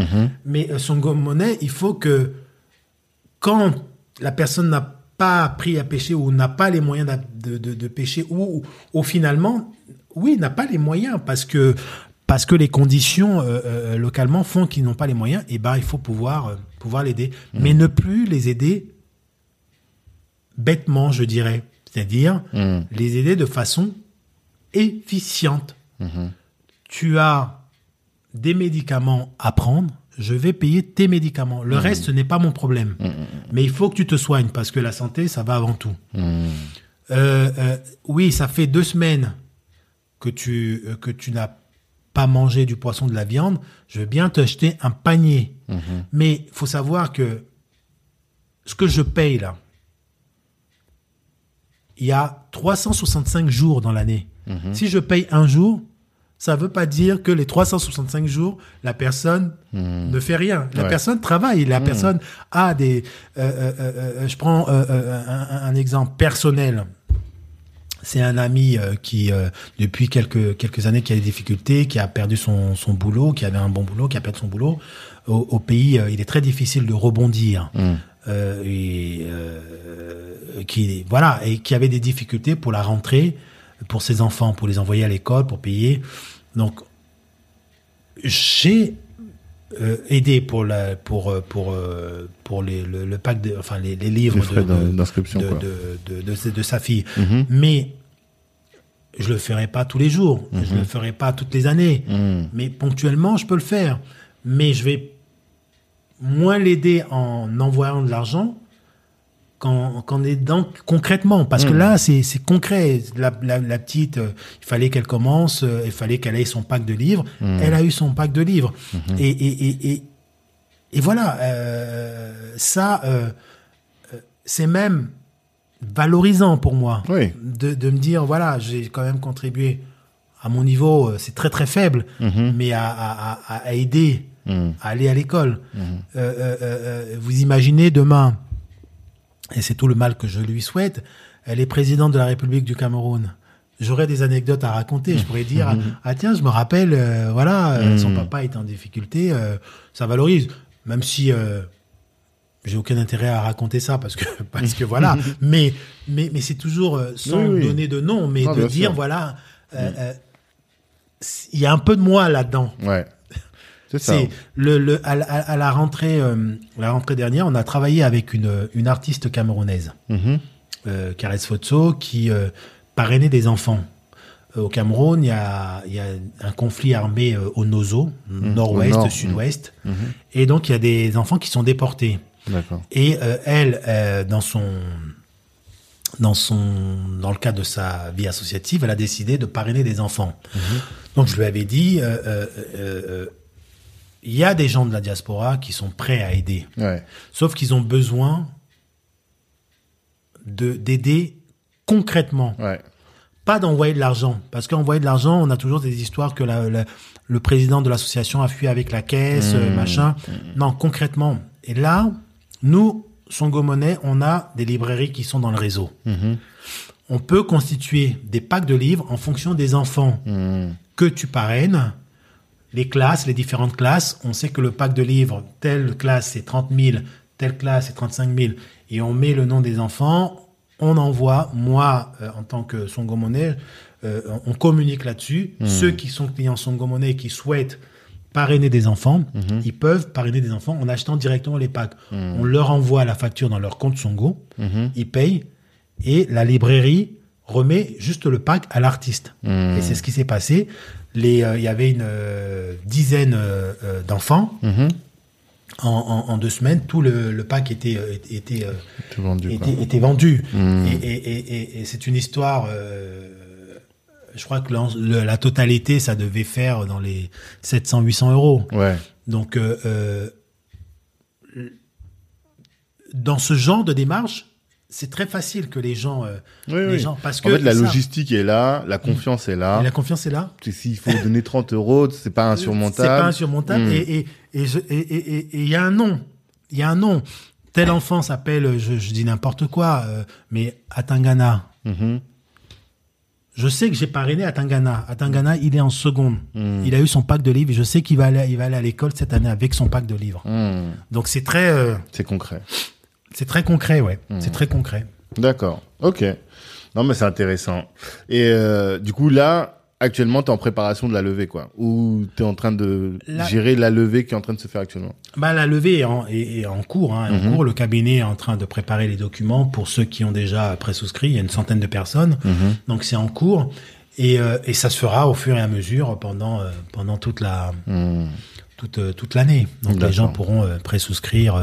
mais euh, son monnaie, il faut que quand la personne n'a pas appris à pêcher ou n'a pas les moyens de, de, de pêcher ou, ou finalement, oui, n'a pas les moyens parce que parce que les conditions euh, euh, localement font qu'ils n'ont pas les moyens, et ben il faut pouvoir euh, pouvoir l'aider, mais ne plus les aider bêtement, je dirais, c'est-à-dire Mhm. les aider de façon efficiente. Tu as des médicaments à prendre, je vais payer tes médicaments. Le reste, ce n'est pas mon problème. Mais il faut que tu te soignes parce que la santé, ça va avant tout. Euh, euh, oui, ça fait deux semaines que tu, euh, que tu n'as pas mangé du poisson, de la viande. Je veux bien te jeter un panier. Mais il faut savoir que ce que je paye là, il y a 365 jours dans l'année. Si je paye un jour, ça ne veut pas dire que les 365 jours, la personne ne fait rien. La Ouais. personne travaille, la personne a des... euh, euh, euh, je prends un, un exemple personnel. C'est un ami euh, qui, euh, depuis quelques, quelques années, qui a des difficultés, qui a perdu son, son boulot, qui avait un bon boulot, qui a perdu son boulot. Au, au pays, euh, il est très difficile de rebondir. Euh, et, qui, voilà, et qui avait des difficultés pour la rentrée, pour ses enfants, pour les envoyer à l'école, pour payer. Donc, j'ai euh, aidé pour la, pour, euh, pour, euh, pour les, le, le pack de, enfin, les, les livres Les de- d'in- de- d'inscription, de, quoi. de, de, de, de sa fille. Mhm. Mais je le ferai pas tous les jours, je le ferai pas toutes les années, Mhm. mais ponctuellement je peux le faire. Mais je vais moins l'aider en envoyant de l'argent qu'en qu'en aidant concrètement. Parce que là, c'est concret. La, la, la petite, euh, il fallait qu'elle commence, euh, il fallait qu'elle ait son pack de livres. Elle a eu son pack de livres. Et, et, et, et, et voilà, euh, ça, c'est même valorisant pour moi Oui. de, de me dire, voilà, j'ai quand même contribué à mon niveau, c'est très très faible, mais à, à, à, à aider à aller à l'école. Vous imaginez demain, et c'est tout le mal que je lui souhaite, elle est présidente de la République du Cameroun. J'aurais des anecdotes à raconter. Je pourrais dire, ah tiens, je me rappelle, euh, voilà, euh, son papa est en difficulté, euh, ça valorise, même si j'ai aucun intérêt à raconter ça parce que parce que voilà. mais mais mais c'est toujours sans Oui, oui. donner de nom, mais Ah, de dire sûr. voilà, euh, il y a un peu de moi là-dedans. Ouais. C'est ça. Le, le à, la- à la rentrée euh, la rentrée dernière, on a travaillé avec une une artiste camerounaise, Mhm. euh, Caresse Fotso, qui euh, parrainait des enfants. Euh, Au Cameroun, il y a, y a un conflit armé au Nozo, nord-ouest, Au nord, sud-ouest, et donc il y a des enfants qui sont déportés. D'accord. Et elle, dans son dans son dans le cadre de sa vie associative, elle a décidé de parrainer des enfants. Donc je lui avais dit, euh, euh, euh, euh, il y a des gens de la diaspora qui sont prêts à aider, Ouais. sauf qu'ils ont besoin de d'aider concrètement, Ouais. pas d'envoyer de l'argent, parce qu'envoyer de l'argent, on a toujours des histoires que la- la- le président de l'association a fui avec la caisse, euh, machin. Non, concrètement. Et là, nous, Songo Monnaie, on a des librairies qui sont dans le réseau. Mhm. On peut constituer des packs de livres en fonction des enfants que tu parraines, les classes, les différentes classes. On sait que le pack de livres, telle classe c'est 30 000, telle classe c'est 35 000, et on met le nom des enfants. On envoie, moi, euh, en tant que Songo Monnaie, euh, on communique là-dessus. Ceux qui sont clients Songo Monnaie et qui souhaitent parrainer des enfants, ils peuvent parrainer des enfants en achetant directement les packs. On leur envoie la facture dans leur compte Songo, Mhm. ils payent, et la librairie remet juste le pack à l'artiste. Mhm. Et c'est ce qui s'est passé. Les, euh, Il y avait une euh, dizaine euh, d'enfants. Mhm. En, en- en deux semaines, tout le, le pack était, était, Tout vendu, était, était vendu. Mhm. Et, et- et- et- et c'est une histoire. je crois que le- la totalité, ça devait faire dans les 700-800 euros. Ouais. Donc, dans ce genre de démarche, c'est très facile que les gens, euh, Oui, les oui. gens, parce que En fait, la logistique est là, la confiance est là. Et la confiance est là. S'il faut donner 30 euros, c'est pas insurmontable. C'est pas insurmontable. Mm. Et et et je- et et- et- et il y a un nom. Il y a un nom. Tel enfant s'appelle, je, je dis n'importe quoi, euh, mais Atangana. Mhm. Je sais que j'ai parrainé Atangana. Atangana, il est en seconde. Mm. Il a eu son pack de livres. et Je sais qu'il va aller, il va aller à l'école cette année avec son pack de livres. Mhm. Donc c'est très, euh, C'est concret. C'est très concret, ouais. Mm. C'est très concret. D'accord. Ok. Non, mais c'est intéressant. Et euh, du coup, là, actuellement, tu es en préparation de la levée, quoi. Ou tu es en train de gérer la levée qui est en train de se faire actuellement? Bah, la levée est en, est- est en cours. Hein, en Mhm. cours. Le cabinet est en train de préparer les documents pour ceux qui ont déjà présouscrit. Il y a une centaine de personnes. Mhm. Donc c'est en cours. Et, euh, et ça se fera au fur et à mesure pendant, euh, pendant toute la Mhm. toute, toute l'année. Donc les gens pourront présouscrire.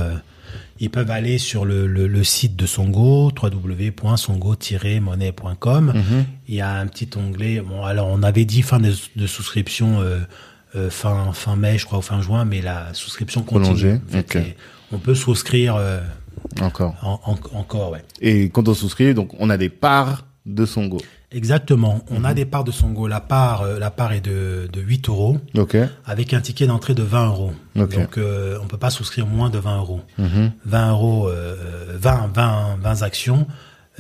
Ils peuvent aller sur le, le, le site de Songo, www.songo-monnaie.com. Mhm. Il y a un petit onglet. Bon, alors on avait dit fin de, de souscription euh, euh, fin fin mai, je crois, ou fin juin, mais la souscription continue. Prolongée, En fait, ok. c'est- On peut souscrire euh, Encore. en- en- encore, ouais. Et quand on souscrit, donc on a des parts de Songo. Exactement. On Mhm. a des parts de Songo. La part, euh, la part est de, de 8 euros Ok. avec un ticket d'entrée de 20 euros. Ok. Donc, euh, on peut pas souscrire moins de 20 euros. Mhm. 20 euros, euh, 20, 20, 20 actions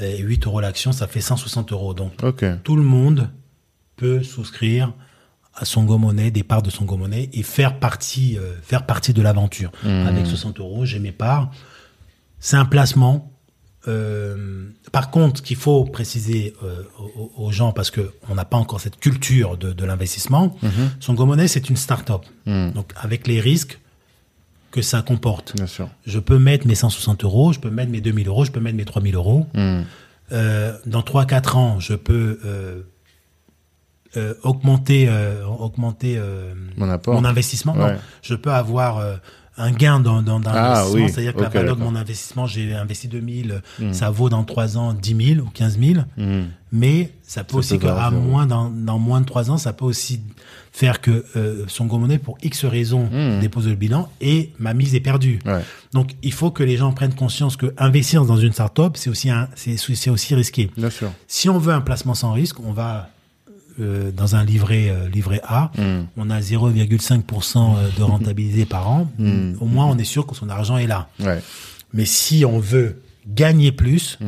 et 8 euros l'action, ça fait 160 euros. Donc, Ok. tout le monde peut souscrire à Songo Monnaie, des parts de Songo Monnaie et faire partie, euh, faire partie de l'aventure. Mhm. Avec 60 euros, j'ai mes parts. C'est un placement. Euh, par contre, qu'il faut préciser euh, aux, aux gens, parce que on n'a pas encore cette culture de, de l'investissement, Mhm. Songo Monnaie, c'est une start-up. Mhm. Donc, avec les risques que ça comporte. Bien sûr. Je peux mettre mes 160 euros, je peux mettre mes 2000 euros, je peux mettre mes 3000 euros. Mhm. Euh, dans 3-4 ans, je peux augmenter, augmenter Mon investissement. Non, je peux avoir un gain dans, dans, dans Ah, l'investissement. oui. C'est-à-dire que la valeur de mon investissement, j'ai investi 2000, Mm. ça vaut dans 3 ans 10 000 ou 15 000. Mhm. Mais ça peut Ça aussi peut zéro. moins dans, dans moins de 3 ans, ça peut aussi faire que euh, son monnaie pour X raisons Mm. dépose le bilan et ma mise est perdue. Ouais. Donc il faut que les gens prennent conscience que investir dans une startup, c'est aussi un, c'est c'est aussi risqué. Bien sûr. Si on veut un placement sans risque, on va euh, dans un livret euh, livret A, Mhm. on a 0,5% de rentabilité par an. Mm. Au moins, on est sûr que son argent est là. Ouais. Mais si on veut gagner plus,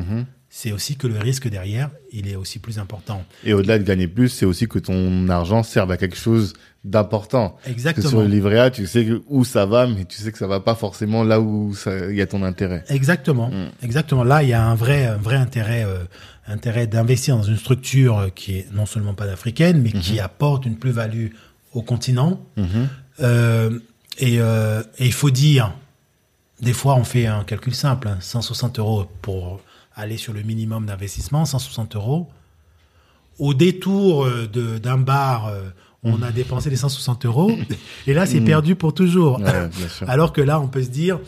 c'est aussi que le risque derrière, il est aussi plus important. Et au-delà de gagner plus, c'est aussi que ton argent serve à quelque chose d'important. Parce que Exactement. sur le livret A, tu sais où ça va, mais tu sais que ça va pas forcément là où il y a ton intérêt. Exactement. Exactement. Là, il y a un vrai, un vrai intérêt, euh, intérêt d'investir dans une structure qui est non seulement pas africaine, mais qui apporte une plus-value au continent. Mhm. Euh, et euh, et il faut dire, des fois, on fait un calcul simple, hein, 160 euros pour aller sur le minimum d'investissement, 160 euros. Au détour euh, d'un bar, on a dépensé les 160 euros, et là, c'est perdu pour toujours. Ouais. Alors que là, on peut se dire,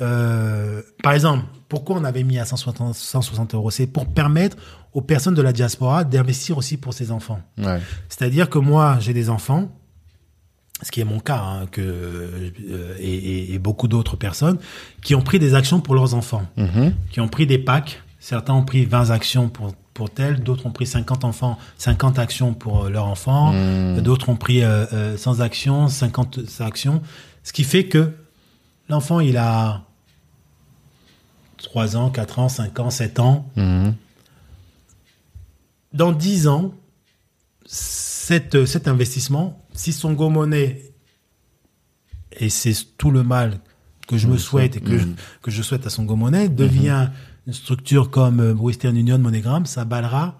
euh, par exemple, pourquoi on avait mis à 160, 160 euros? C'est pour permettre aux personnes de la diaspora d'investir aussi pour ses enfants. Ouais. C'est-à-dire que moi, j'ai des enfants, ce qui est mon cas, hein, que, euh, et, et- et beaucoup d'autres personnes, qui ont pris des actions pour leurs enfants, Mhm. qui ont pris des packs. Certains ont pris 20 actions pour, pour tel, d'autres ont pris 50 enfants, 50 actions pour euh, leurs enfants, Mhm. d'autres ont pris euh, 100 actions, 50 actions. Ce qui fait que l'enfant, il a 3 ans, 4 ans, 5 ans, 7 ans. Mhm. Dans 10 ans, cet, cet investissement, si Songo Money, et c'est tout le mal que je me souhaite et que, je, que je souhaite à Songo Money, devient une structure comme euh, Western Union, MoneyGram, ça balera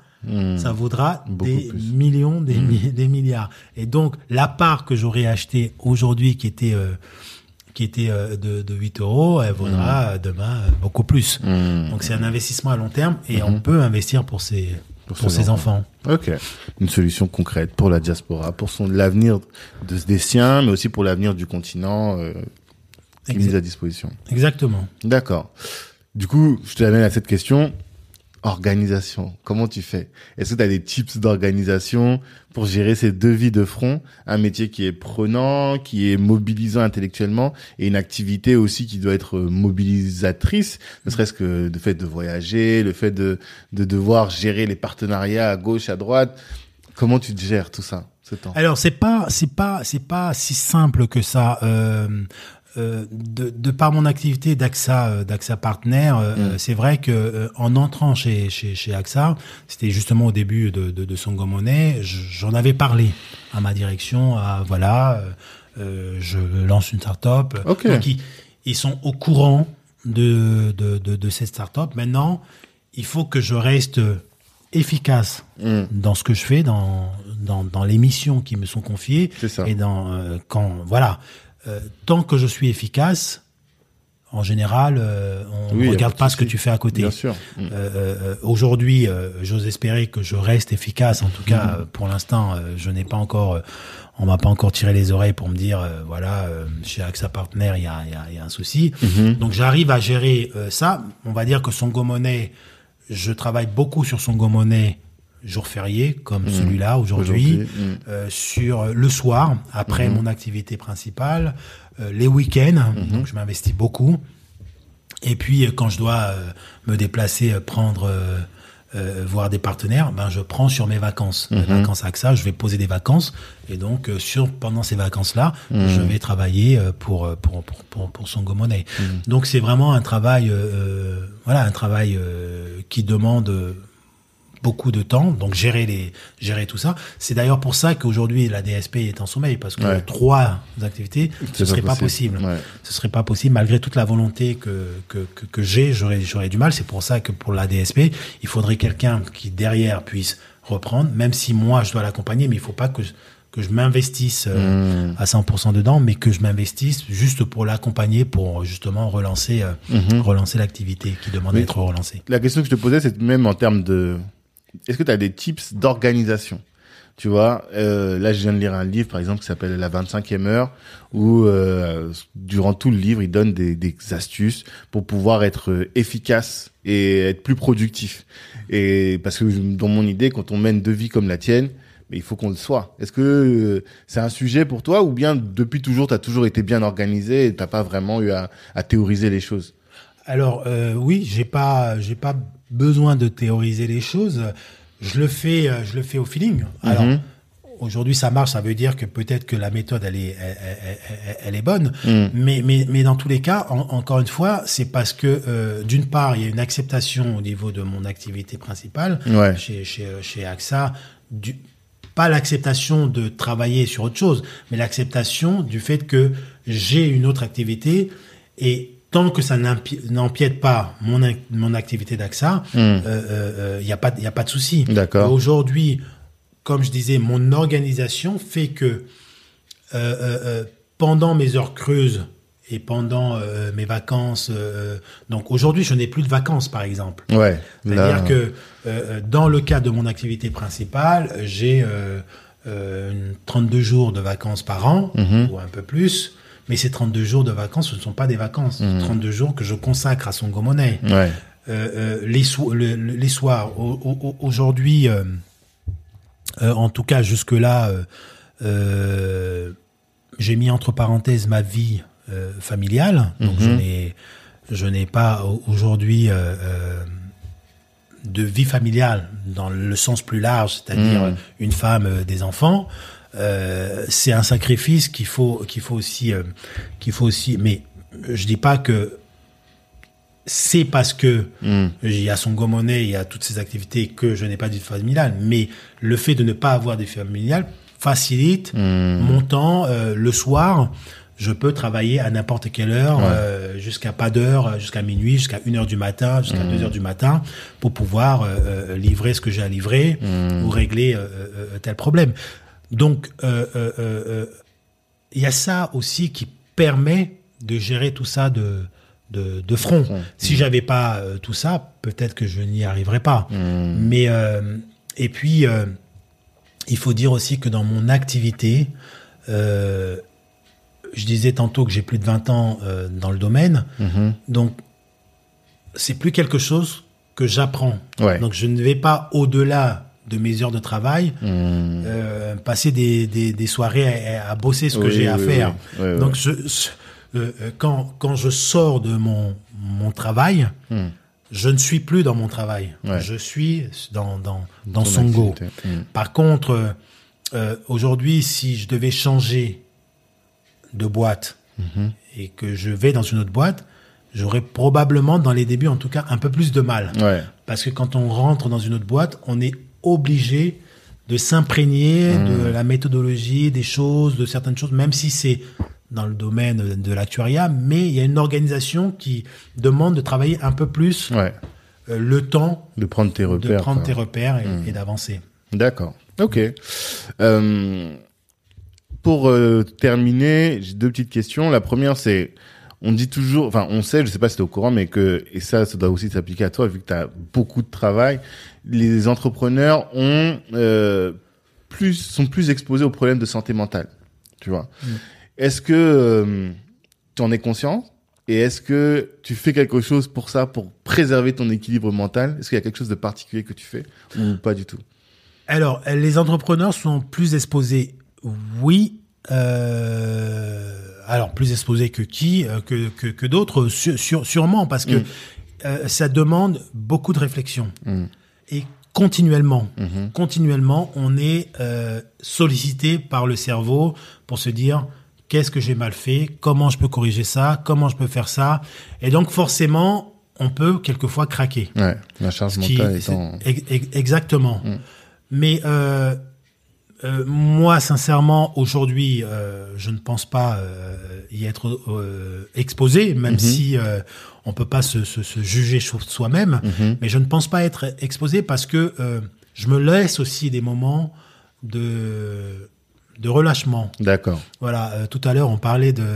ça vaudra Beaucoup des plus. millions, des, mi- des milliards. Et donc, la part que j'aurais achetée aujourd'hui, qui était, euh, qui était euh, de, de 8 euros, elle vaudra euh, demain euh, beaucoup plus. Mhm. Donc, c'est un investissement à long terme et on peut investir pour ses, Pour pour, ses enfants. Ok. Une solution concrète pour la diaspora, pour son l'avenir de, des siens, mais aussi pour l'avenir du continent euh, qui est mis à disposition. Exactement. D'accord. Du coup, je te amène à cette question. Organisation. Comment tu fais? Est-ce que tu as des tips d'organisation pour gérer ces deux vies de front? Un métier qui est prenant, qui est mobilisant intellectuellement et une activité aussi qui doit être mobilisatrice, ne serait-ce que le fait de voyager, le fait de, de devoir gérer les partenariats à gauche, à droite. Comment tu gères tout ça, ce temps? Alors c'est pas c'est pas c'est pas si simple que ça. Euh, euh, de, de par mon activité d'AXA euh, d'AXA Partner, euh, euh, c'est vrai que en entrant chez chez, chez AXA, c'était justement au début de de, de Songo Money, j- j'en avais parlé à ma direction. À, voilà, je lance une start-up. Ok. Donc ils, ils sont au courant de de de, de cette start-up. Maintenant, il faut que je reste efficace Mm. dans ce que je fais, dans, dans, dans les missions qui me sont confiées. C'est ça. Et dans, quand, voilà. Euh, tant que je suis efficace, en général, euh, on ne regarde pas ce que tu fais à côté. Bien sûr. Mm. Euh, euh, Aujourd'hui, j'ose espérer que je reste efficace. En tout cas, euh, pour l'instant, je n'ai pas encore, on m'a pas encore tiré les oreilles pour me dire, voilà, chez AXA Partner, il y a, y, a, y a un souci. Mm-hmm. Donc, j'arrive à gérer ça. On va dire que Songo Money, je travaille beaucoup sur Songo Money jour férié, comme celui-là aujourd'hui, Mm-hmm. Aujourd'hui, mm. euh, sur le soir, après mon activité principale, euh, les week-ends, donc je m'investis beaucoup. Et puis euh, quand je dois euh, me déplacer, prendre, voir des partenaires, ben je prends sur mes vacances, mes vacances AXA, je vais poser des vacances et donc sur pendant ces vacances-là, je vais travailler pour pour pour pour, pour Songo Money. Donc c'est vraiment un travail, voilà, un travail qui demande beaucoup de temps, donc gérer les gérer tout ça. C'est d'ailleurs pour ça qu'aujourd'hui la DSP est en sommeil parce que Ouais. trois activités, ce serait pas pas possible. Ouais. Ce serait pas possible malgré toute la volonté que que que, que j'ai, j'aurais j'aurais du mal. C'est pour ça que pour la DSP, il faudrait quelqu'un qui derrière puisse reprendre, même si moi je dois l'accompagner, mais il faut pas que je, que je m'investisse euh, Mm. à 100% dedans, mais que je m'investisse juste pour l'accompagner, pour justement relancer euh, relancer l'activité qui demande d'être relancée. La question que je te posais, c'est même en termes de... Est-ce que tu as des tips d'organisation? Tu vois, euh, là, je viens de lire un livre, par exemple, qui s'appelle La 25e heure, où euh, durant tout le livre, il donne des, astuces pour pouvoir être efficace et être plus productif. Et parce que dans mon idée, quand on mène deux vies comme la tienne, il faut qu'on le soit. Est-ce que euh, c'est un sujet pour toi ou bien depuis toujours, tu as toujours été bien organisé et t'as pas vraiment eu à, à théoriser les choses? Alors oui, j'ai pas j'ai pas besoin de théoriser les choses. Je le fais euh, je le fais au feeling. Alors Mhm. aujourd'hui ça marche, ça veut dire que peut-être que la méthode elle est elle, elle- elle- elle est bonne. Mhm. Mais mais mais dans tous les cas, en- encore une fois, c'est parce que euh, d'une part il y a une acceptation au niveau de mon activité principale Ouais. chez chez chez AXA du pas l'acceptation de travailler sur autre chose, mais l'acceptation du fait que j'ai une autre activité et tant que ça n'empi- n'empiète pas mon, mon activité d'AXA, il Mm. euh, n'y a pas, y a pas de souci. D'accord. Aujourd'hui, comme je disais, mon organisation fait que euh, euh, euh, pendant mes heures creuses et pendant euh, mes vacances, euh, donc aujourd'hui je n'ai plus de vacances par exemple. Ouais. C'est-à-dire que euh, dans le cadre de mon activité principale, j'ai euh, euh, une 32 jours de vacances par an, Mhm. ou un peu plus. Mais ces 32 jours de vacances, ce ne sont pas des vacances. Mhm. 32 jours que je consacre à son. Ouais. Euh, euh, les, so- le- le- les soirs, au- au- au- aujourd'hui, euh, en tout cas jusque-là, j'ai mis entre parenthèses ma vie familiale. Donc je Mhm. n'ai je n'ai pas au- aujourd'hui de vie familiale dans le sens plus large, c'est-à-dire Mhm. une femme, des enfants. Euh, c'est un sacrifice qu'il faut qu'il faut aussi euh, qu'il faut aussi. Mais je dis pas que c'est parce que Hmm. il y a son gomonnet, il y a toutes ces activités que je n'ai pas de familiale. Mais le fait de ne pas avoir de vie familiale facilite Hmm. mon temps. euh, le soir, je peux travailler à n'importe quelle heure, Ouais. jusqu'à pas d'heure, jusqu'à minuit, jusqu'à une heure du matin, jusqu'à Hmm. deux heures du matin, pour pouvoir livrer ce que j'ai à livrer Hmm. ou régler tel problème. Donc, euh, euh, euh, euh, il y a ça aussi qui permet de gérer tout ça de, de, de front. Si j'avais pas tout ça, peut-être que je n'y arriverais pas. Mais euh, et puis il faut dire aussi que dans mon activité, je disais tantôt que j'ai plus de 20 ans dans le domaine, Mhm. donc c'est plus quelque chose que j'apprends. Ouais. Donc je ne vais pas au-delà de mes heures de travail Hmm. euh, passer des, des, des soirées à, à bosser ce que Oui, j'ai à faire. oui. Donc je, euh, quand, quand je sors de mon, mon travail, Hmm. je ne suis plus dans mon travail. Ouais. Je suis dans, dans, dans Songo. activité. Hmm. Par contre, euh, aujourd'hui, si je devais changer de boîte et que je vais dans une autre boîte, j'aurais probablement, dans les débuts en tout cas, un peu plus de mal. Ouais. Parce que quand on rentre dans une autre boîte, on est obligé de s'imprégner Mmh. de la méthodologie, des choses, de certaines choses, même si c'est dans le domaine de l'actuariat, mais il y a une organisation qui demande de travailler un peu plus Ouais. euh, le temps De prendre tes repères. de prendre tes repères et, Mmh. et d'avancer. D'accord. Ok. Euh, pour euh, terminer, j'ai deux petites questions. La première, c'est, on dit toujours, enfin, on sait, je sais pas si tu es au courant, mais que, et ça, ça doit aussi s'appliquer à toi, vu que tu as beaucoup de travail, les entrepreneurs ont euh, plus, sont plus exposés aux problèmes de santé mentale. Tu vois. Est-ce que euh, tu en es conscient? Et est-ce que tu fais quelque chose pour ça, pour préserver ton équilibre mental? Est-ce qu'il y a quelque chose de particulier que tu fais ou pas du tout? Alors, les entrepreneurs sont plus exposés, oui. euh, alors, plus exposés que qui euh, Que, que, que d'autres, sur- sûrement, parce que Mm. euh, ça demande beaucoup de réflexion. Mm. Et continuellement, Mhm. continuellement, on est euh, sollicité par le cerveau pour se dire qu'est-ce que j'ai mal fait, comment je peux corriger ça, comment je peux faire ça. Et donc, forcément, on peut quelquefois craquer. Ouais, la charge qui- mentale étant... exactement. Mm. Mais euh, euh, moi, sincèrement, aujourd'hui, euh, je ne pense pas euh, y être exposé, même Mhm. si on peut pas se, se- se juger soi-même. Mhm. Mais je ne pense pas être exposé parce que je me laisse aussi des moments de de relâchement. D'accord. Voilà. tout à l'heure, on parlait de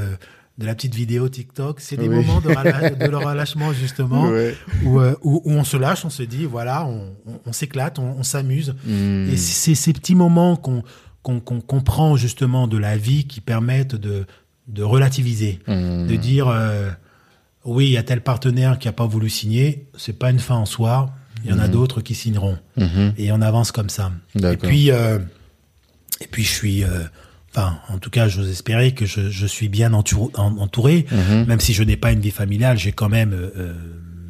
de la petite vidéo TikTok. C'est des Oui. moments de, de le relâchement justement Ouais. où, euh, où, où on se lâche, on se dit, voilà, on, s'éclate, on, on s'amuse. Hmm. Et c'est ces petits moments qu'on qu'on qu'on qu'on prend justement de la vie qui permettent de, de relativiser, Hmm. de dire, euh, oui, il y a tel partenaire qui a pas voulu signer, c'est pas une fin en soi, il y en a d'autres qui signeront. Et on avance comme ça. Et puis, euh, et puis je suis... Enfin, en tout cas, j'ose espérer que je, je suis bien entouré, entouré Mhm. même si je n'ai pas une vie familiale, j'ai quand même euh, euh,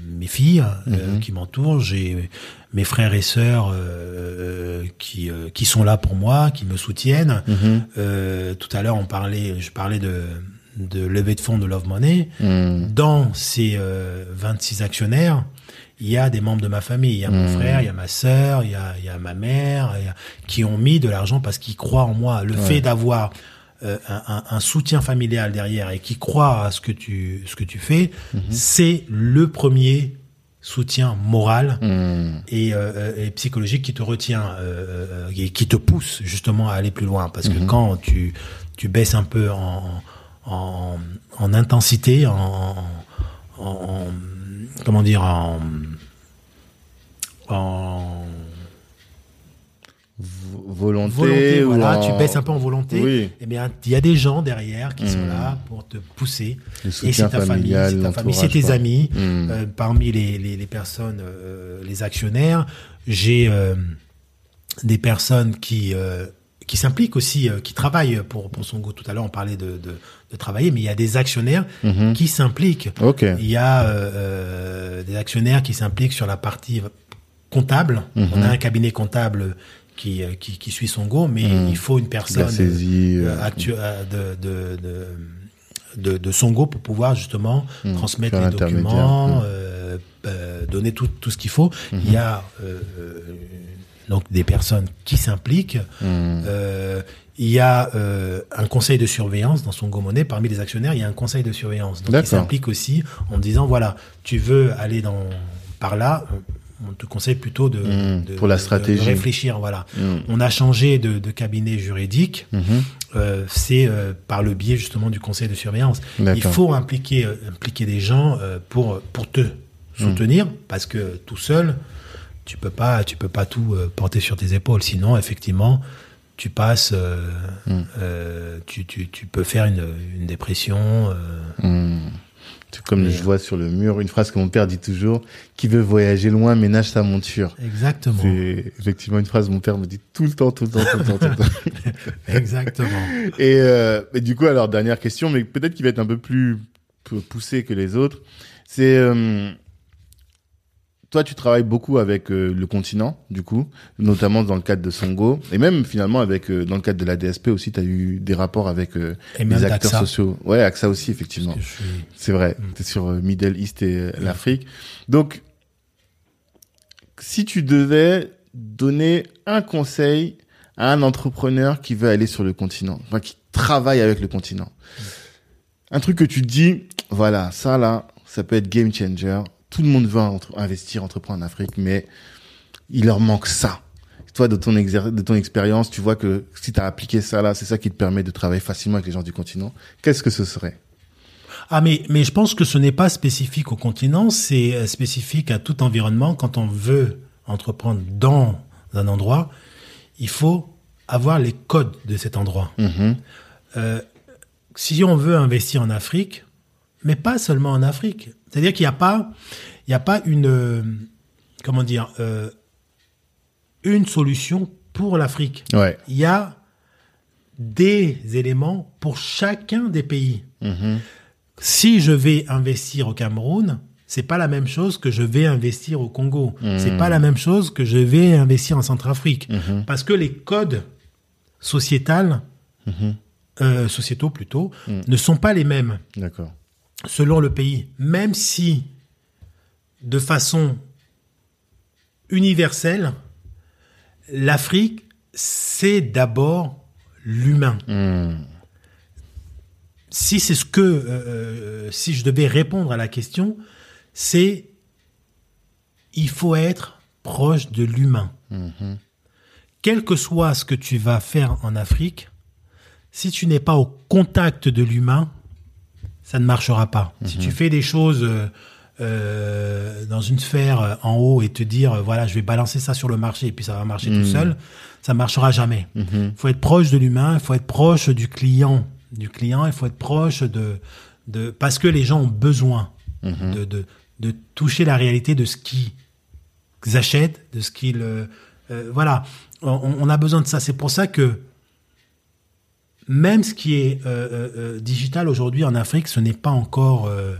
mes filles euh, Mhm. qui m'entourent, j'ai mes frères et sœurs euh, qui euh, qui sont là pour moi, qui me soutiennent. Mhm. Euh, tout à l'heure, on parlait, je parlais de de levée de fonds de Love Money. Dans ces euh, 26 actionnaires, il y a des membres de ma famille. Il y a mon Mhm. frère, il y a ma sœur, il y a, il y a ma mère, il y a- qui ont mis de l'argent parce qu'ils croient en moi. Le Ouais. fait d'avoir euh, un, soutien familial derrière et qui croit à ce que tu, ce que tu fais, Mhm. c'est le premier soutien moral et, euh, et psychologique qui te retient euh, et qui te pousse justement à aller plus loin. Parce que quand tu, tu baisses un peu en, en, en intensité, en, en- en- comment dire, en, en Volonté, volonté, voilà, en- tu baisses un peu en volonté. Oui. Eh bien, il y a des gens derrière qui sont Mhm. là pour te pousser. Et c'est ta famille, c'est ta famille, c'est tes quoi. amis. Hmm. Euh, parmi les, les, les personnes, euh, les actionnaires, j'ai euh, des personnes qui qui s'impliquent aussi, qui travaillent pour pour son goût. Tout à l'heure, on parlait de, de, de travailler, mais il y a des actionnaires Mhm. qui s'impliquent. Ok. Il y a des actionnaires qui s'impliquent sur la partie comptable. Mhm. On a un cabinet comptable qui euh, qui, qui suit son go, mais Mhm. il faut une personne saisie. euh, euh, de, de, de, de, de son go pour pouvoir justement Hmm, transmettre faire les documents, euh, donner tout, tout ce qu'il faut. Il y a donc des personnes qui s'impliquent. Euh, il y a euh, un conseil de surveillance dans son Monnaie. Parmi les actionnaires, il y a un conseil de surveillance. Donc, il s'implique aussi en disant voilà, tu veux aller dans par là, on- te conseille plutôt de, Mmh, de- pour la de- de stratégie. réfléchir. Voilà. Mmh. On a changé de, cabinet juridique. Mhm. Euh, c'est euh, par le biais justement du conseil de surveillance. Il faut impliquer, euh, impliquer des gens euh, pour, pour te soutenir parce que tout seul, tu peux pas, tu peux pas tout porter sur tes épaules. Sinon, effectivement, tu passes, tu, tu, tu peux faire une, une dépression. Euh, comme je vois sur le mur une phrase que mon père dit toujours qui veut voyager loin ménage sa monture. Exactement. C'est effectivement une phrase que mon père me dit tout le temps, tout le temps, tout le temps, tout le temps. Exactement. Et, euh, et du coup, alors dernière question, mais peut-être qui va être un peu plus poussé que les autres. C'est euh, toi, tu travailles beaucoup avec euh, le continent, du coup, notamment dans le cadre de Songo, et même finalement avec euh, dans le cadre de la DSP aussi, tu as eu des rapports avec euh, Et même les acteurs sociaux. Ouais, AXA aussi, effectivement. Suis- C'est vrai, Mm. t'es sur euh, Middle East et euh, l'Afrique. Donc, si tu devais donner un conseil à un entrepreneur qui veut aller sur le continent, enfin qui travaille avec le continent, un truc que tu dis, voilà, ça là, ça peut être game changer. Tout le monde veut entre- investir, entreprendre en Afrique, mais il leur manque ça. Toi, de ton, exer- de ton expérience, tu vois que si tu as appliqué ça là, c'est ça qui te permet de travailler facilement avec les gens du continent. Qu'est-ce que ce serait? Ah, mais, mais je pense que ce n'est pas spécifique au continent, c'est euh, spécifique à tout environnement. Quand on veut entreprendre dans un endroit, il faut avoir les codes de cet endroit. Mhm. Euh, si on veut investir en Afrique, mais pas seulement en Afrique, c'est-à-dire qu'il n'y a pas, il n'y a pas une, euh, comment dire, euh, une solution pour l'Afrique. Ouais. Il y a des éléments pour chacun des pays. Mhm. Si je vais investir au Cameroun, c'est pas la même chose que je vais investir au Congo. C'est pas la même chose que je vais investir en Centrafrique. Parce que les codes sociétals, euh, sociétaux plutôt, ne sont pas les mêmes D'accord. Selon le pays. Même si, de façon universelle, l'Afrique, c'est d'abord l'humain. Hmm. si c'est ce que, euh, euh, si je devais répondre à la question, c'est il faut être proche de l'humain. Quel que soit ce que tu vas faire en Afrique, si tu n'es pas au contact de l'humain, ça ne marchera pas. Si tu fais des choses euh, euh, dans une sphère euh, en haut et te dire, voilà, je vais balancer ça sur le marché et puis ça va marcher tout seul, ça marchera jamais. Il faut être proche de l'humain, il faut être proche du client, du client, il faut être proche de, de parce que les gens ont besoin de, de, de toucher la réalité de ce qu'ils achètent, de ce qu'ils, euh, voilà, on, on a besoin de ça. C'est pour ça que même ce qui est euh, euh, euh, digital aujourd'hui en Afrique, ce n'est pas encore euh,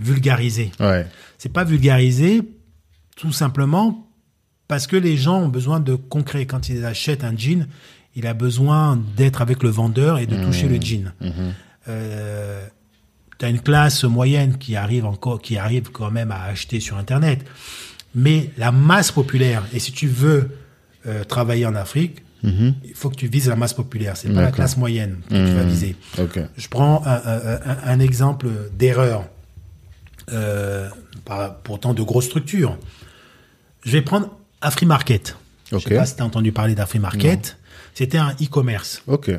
vulgarisé. Ouais. C'est pas vulgarisé tout simplement parce que les gens ont besoin de concret. Quand ils achètent un jean, il a besoin d'être avec le vendeur et de toucher le jean. Euh, T'as une classe moyenne qui arrive encore, qui arrive quand même à acheter sur Internet. Mais la masse populaire, et si tu veux travailler en Afrique, il faut que tu vises la masse populaire. C'est pas la classe moyenne que tu vas viser. Ok. Je prends un, un- un- un exemple d'erreur, euh, pourtant de grosses structures. Je vais prendre AfriMarket. Je Ok. sais pas si tu as entendu parler d'AfriMarket. C'était un e-commerce. Ok.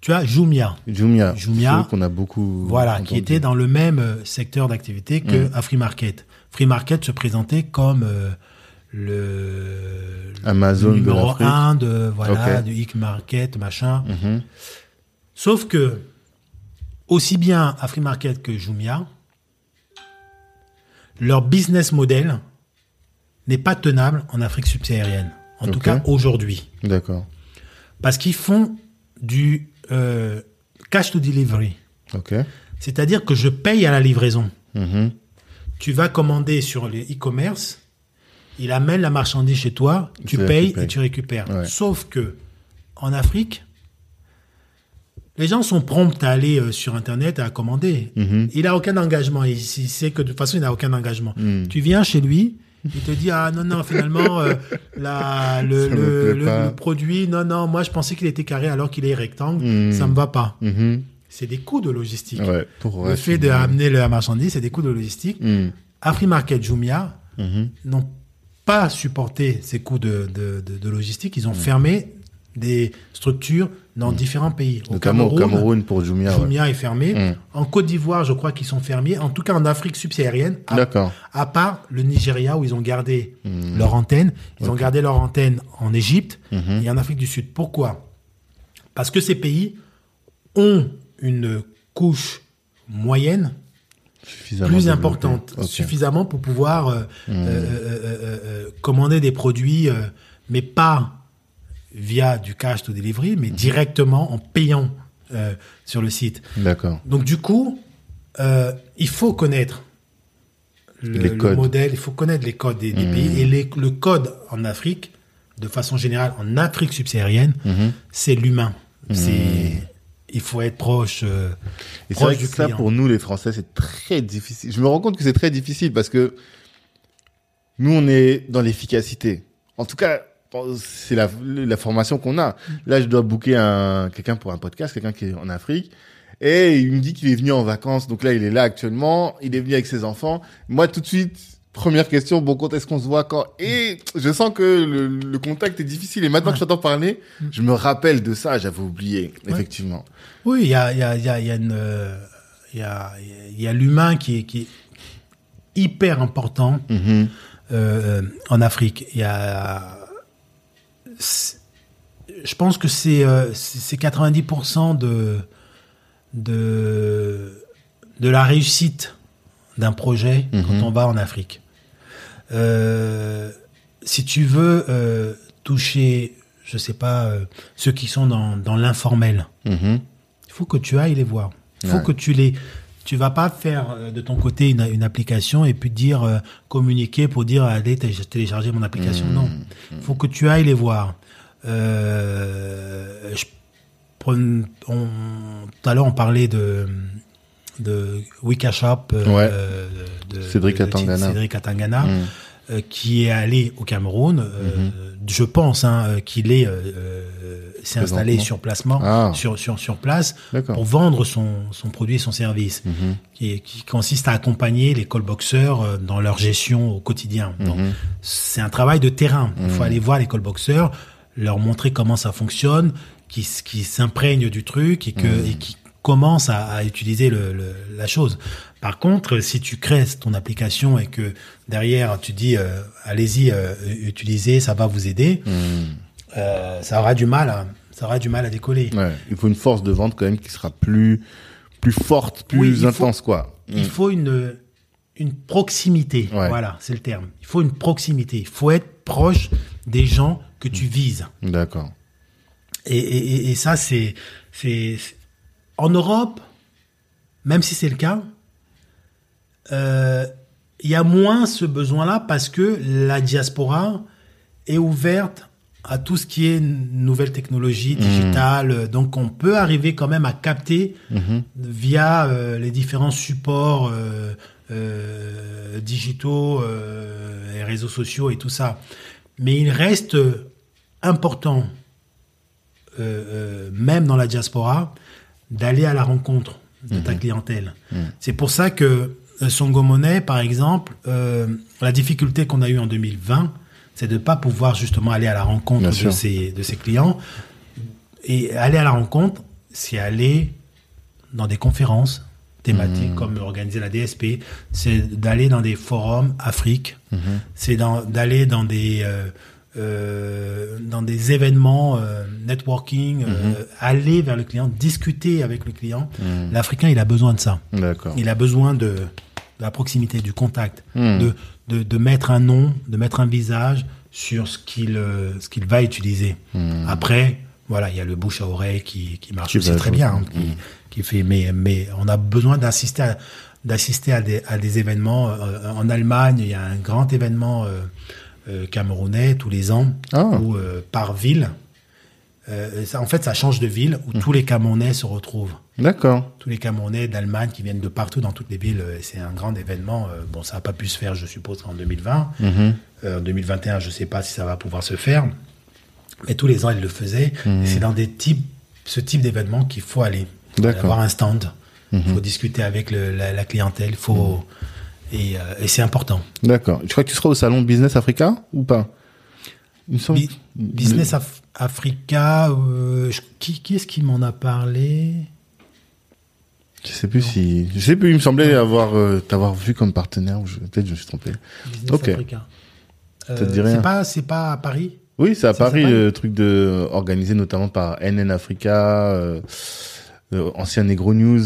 Tu as Jumia, Jumia. Jumia. qu'on a beaucoup. voilà, qui était dans le même euh, secteur d'activité que Mm. AfriMarket. AfriMarket se présentait comme euh, le, Amazon de numéro l'Afrique. un de voilà Ok. du e-market machin. Mhm. Sauf que, aussi bien AfriMarket que Jumia, leur business model n'est pas tenable en Afrique subsaharienne. En tout cas, aujourd'hui. D'accord. Parce qu'ils font du euh, cash to delivery. C'est-à-dire que je paye à la livraison. Mhm. Tu vas commander sur les e-commerce, il amène la marchandise chez toi, tu payes et tu récupères. Ouais. Sauf que en Afrique, les gens sont prompts à aller euh, sur Internet et à commander. Mhm. Il a aucun engagement. Il, il sait que de toute façon, il n'a aucun engagement. Mhm. Tu viens chez lui, il te dit ah non non finalement euh, la, le, le, produit non non moi je pensais qu'il était carré alors qu'il est rectangle. Mhm. Ça me va pas. Mhm. C'est des coûts de logistique. Ouais, pour Le fait de amener la marchandise, c'est des coûts de logistique. Mhm. Afrimarket, Jumia n'ont pas supporté ces coûts de, de, de, de logistique. Ils ont Mm. fermé des structures dans différents pays. Au Cameroun pour Jumia. ouais. Jumia est fermé. Mm. En Côte d'Ivoire, je crois qu'ils sont fermés. En tout cas, en Afrique subsaharienne, à, D'accord. à part le Nigeria où ils ont gardé Mm. leur antenne. Ils ont gardé leur antenne en Égypte Mhm. et en Afrique du Sud. Pourquoi? Parce que ces pays ont une couche moyenne plus importante, suffisamment pour pouvoir euh, Hmm. euh, euh, commander des produits, mais pas via du cash to delivery, Hmm. mais directement en payant sur le site. D'accord. Donc du coup, il faut connaître le, Les le modèle, il faut connaître les codes des, des Mhm. pays et les- le code en Afrique, de façon générale, en Afrique subsaharienne, c'est l'humain. C'est il faut être proche. euh, Et c'est vrai que ça, pour nous, les Français, c'est très difficile. Je me rends compte que c'est très difficile parce que nous, on est dans l'efficacité. En tout cas, c'est la, la formation qu'on a. Là, je dois booker un, quelqu'un pour un podcast, quelqu'un qui est en Afrique. Et il me dit qu'il est venu en vacances. Donc là, il est là actuellement. Il est venu avec ses enfants. Moi, tout de suite, première question, bon, quand est-ce qu'on se voit quand Et je sens que le, le contact est difficile. Et maintenant que je t'entends parler, je me rappelle de ça. J'avais oublié, effectivement. Oui, il y a, y a, y a, il y a une, il y a, il y a l'humain qui est, qui est hyper important Mhm. euh, en Afrique. Il y a, je pense que c'est, euh, c'est c'est 90% de, de, de la réussite d'un projet Mhm. quand on va en Afrique. Euh, si tu veux euh, toucher, je sais pas, euh, ceux qui sont dans, dans l'informel, Mhm. il faut que tu ailles les voir. Il faut Ouais. que tu les. Tu vas pas faire de ton côté une, une application et puis dire euh, communiquer pour dire allez té- télécharger mon application. Mmh. Non, il faut que tu ailles les voir. Euh, je prends- on, tout à l'heure on parlait de de Wikashop euh, Ouais. euh, de Cédric Atangana. Cédric Atangana, Mhm. euh, qui est allé au Cameroun. euh, Je pense hein, euh, qu'il est euh, euh, s'est installé sur placement, Ah. sur, sur, sur place pour vendre son, son produit et son service, Mhm. qui, qui consiste à accompagner les callboxers euh, dans leur gestion au quotidien. Mhm. c'est un travail de terrain. Il faut Mhm. aller voir les callboxers, leur montrer comment ça fonctionne, qui, qui s'imprègnent du truc et, que, Mhm. et qui commencent à, à utiliser le, le- la chose. Par contre, si tu crées ton application et que derrière tu dis euh, allez-y, euh, utilisez, ça va vous aider, Mhm. euh, ça aura du mal, à, ça aura du mal à décoller. Ouais. Il faut une force de vente quand même qui sera plus, plus forte, plus Oui, il faut- intense, quoi. Il faut une, une proximité. Ouais. Voilà, c'est le terme. Il faut une proximité. Il faut être proche des gens que tu vises. Mm. D'accord. Et, et- ça, c'est, c'est- en Europe, même si c'est le cas, euh, il y a moins ce besoin-là parce que la diaspora est ouverte à tout ce qui est nouvelle technologie digitale. Donc, on peut arriver quand même à capter Mhm. via euh, les différents supports euh, euh, digitaux et réseaux sociaux et tout ça. Mais il reste important, même dans la diaspora, d'aller à la rencontre de ta clientèle. C'est pour ça que euh, Songo Money, par exemple, euh, la difficulté qu'on a eue en 2020, c'est de ne pas pouvoir justement aller à la rencontre Bien de sûr. ses, de ses clients. Et aller à la rencontre, c'est aller dans des conférences thématiques comme organiser la DSP, c'est d'aller dans des forums Afrique, c'est dans- d'aller dans des euh, euh, dans des événements euh, networking, euh, aller vers le client, discuter avec le client. L'Africain, il a besoin de ça. Il a besoin de, de la proximité, du contact, Hmm. de, de, de mettre un nom, de mettre un visage sur ce qu'il euh, ce qu'il va utiliser. Après, voilà, il y a le bouche à oreille qui, qui marche aussi très bien, hein, qui, qui fait. Mais, mais on a besoin d'assister à d'assister à des, à des événements. Euh, en Allemagne, il y a un grand événement camerounais tous les ans Ah. où euh, par ville, euh, ça, en fait, ça change de ville où tous les Camerounais se retrouvent. D'accord. Tous les Camerounais d'Allemagne qui viennent de partout dans toutes les villes. euh, C'est un grand événement. Euh, Bon, ça n'a pas pu se faire, je suppose, en 2020. Mhm. Euh, en 2021, je ne sais pas si ça va pouvoir se faire. Mais tous les ans, ils le faisaient. Mhm. Et C'est dans des types, ce type d'événement qu'il faut aller. Il faut avoir un stand. Il Mhm. faut discuter avec le- la, la clientèle. Faut, Et, euh, et c'est important. D'accord. Tu crois que tu seras au salon Business Africa ou pas? Il me semble- Bi- Business Af- Africa, euh, je- qui, qui est-ce qui m'en a parlé? Je sais plus si. Je sais plus. Il me semblait avoir euh, t'avoir vu comme partenaire. je- Peut-être je me suis trompé. Business Ok. Africa. Ça te dit rien C'est pas, c'est pas à Paris? Oui, c'est à Paris le truc de euh, organisé notamment par NN Africa, euh, euh, ancien Negro News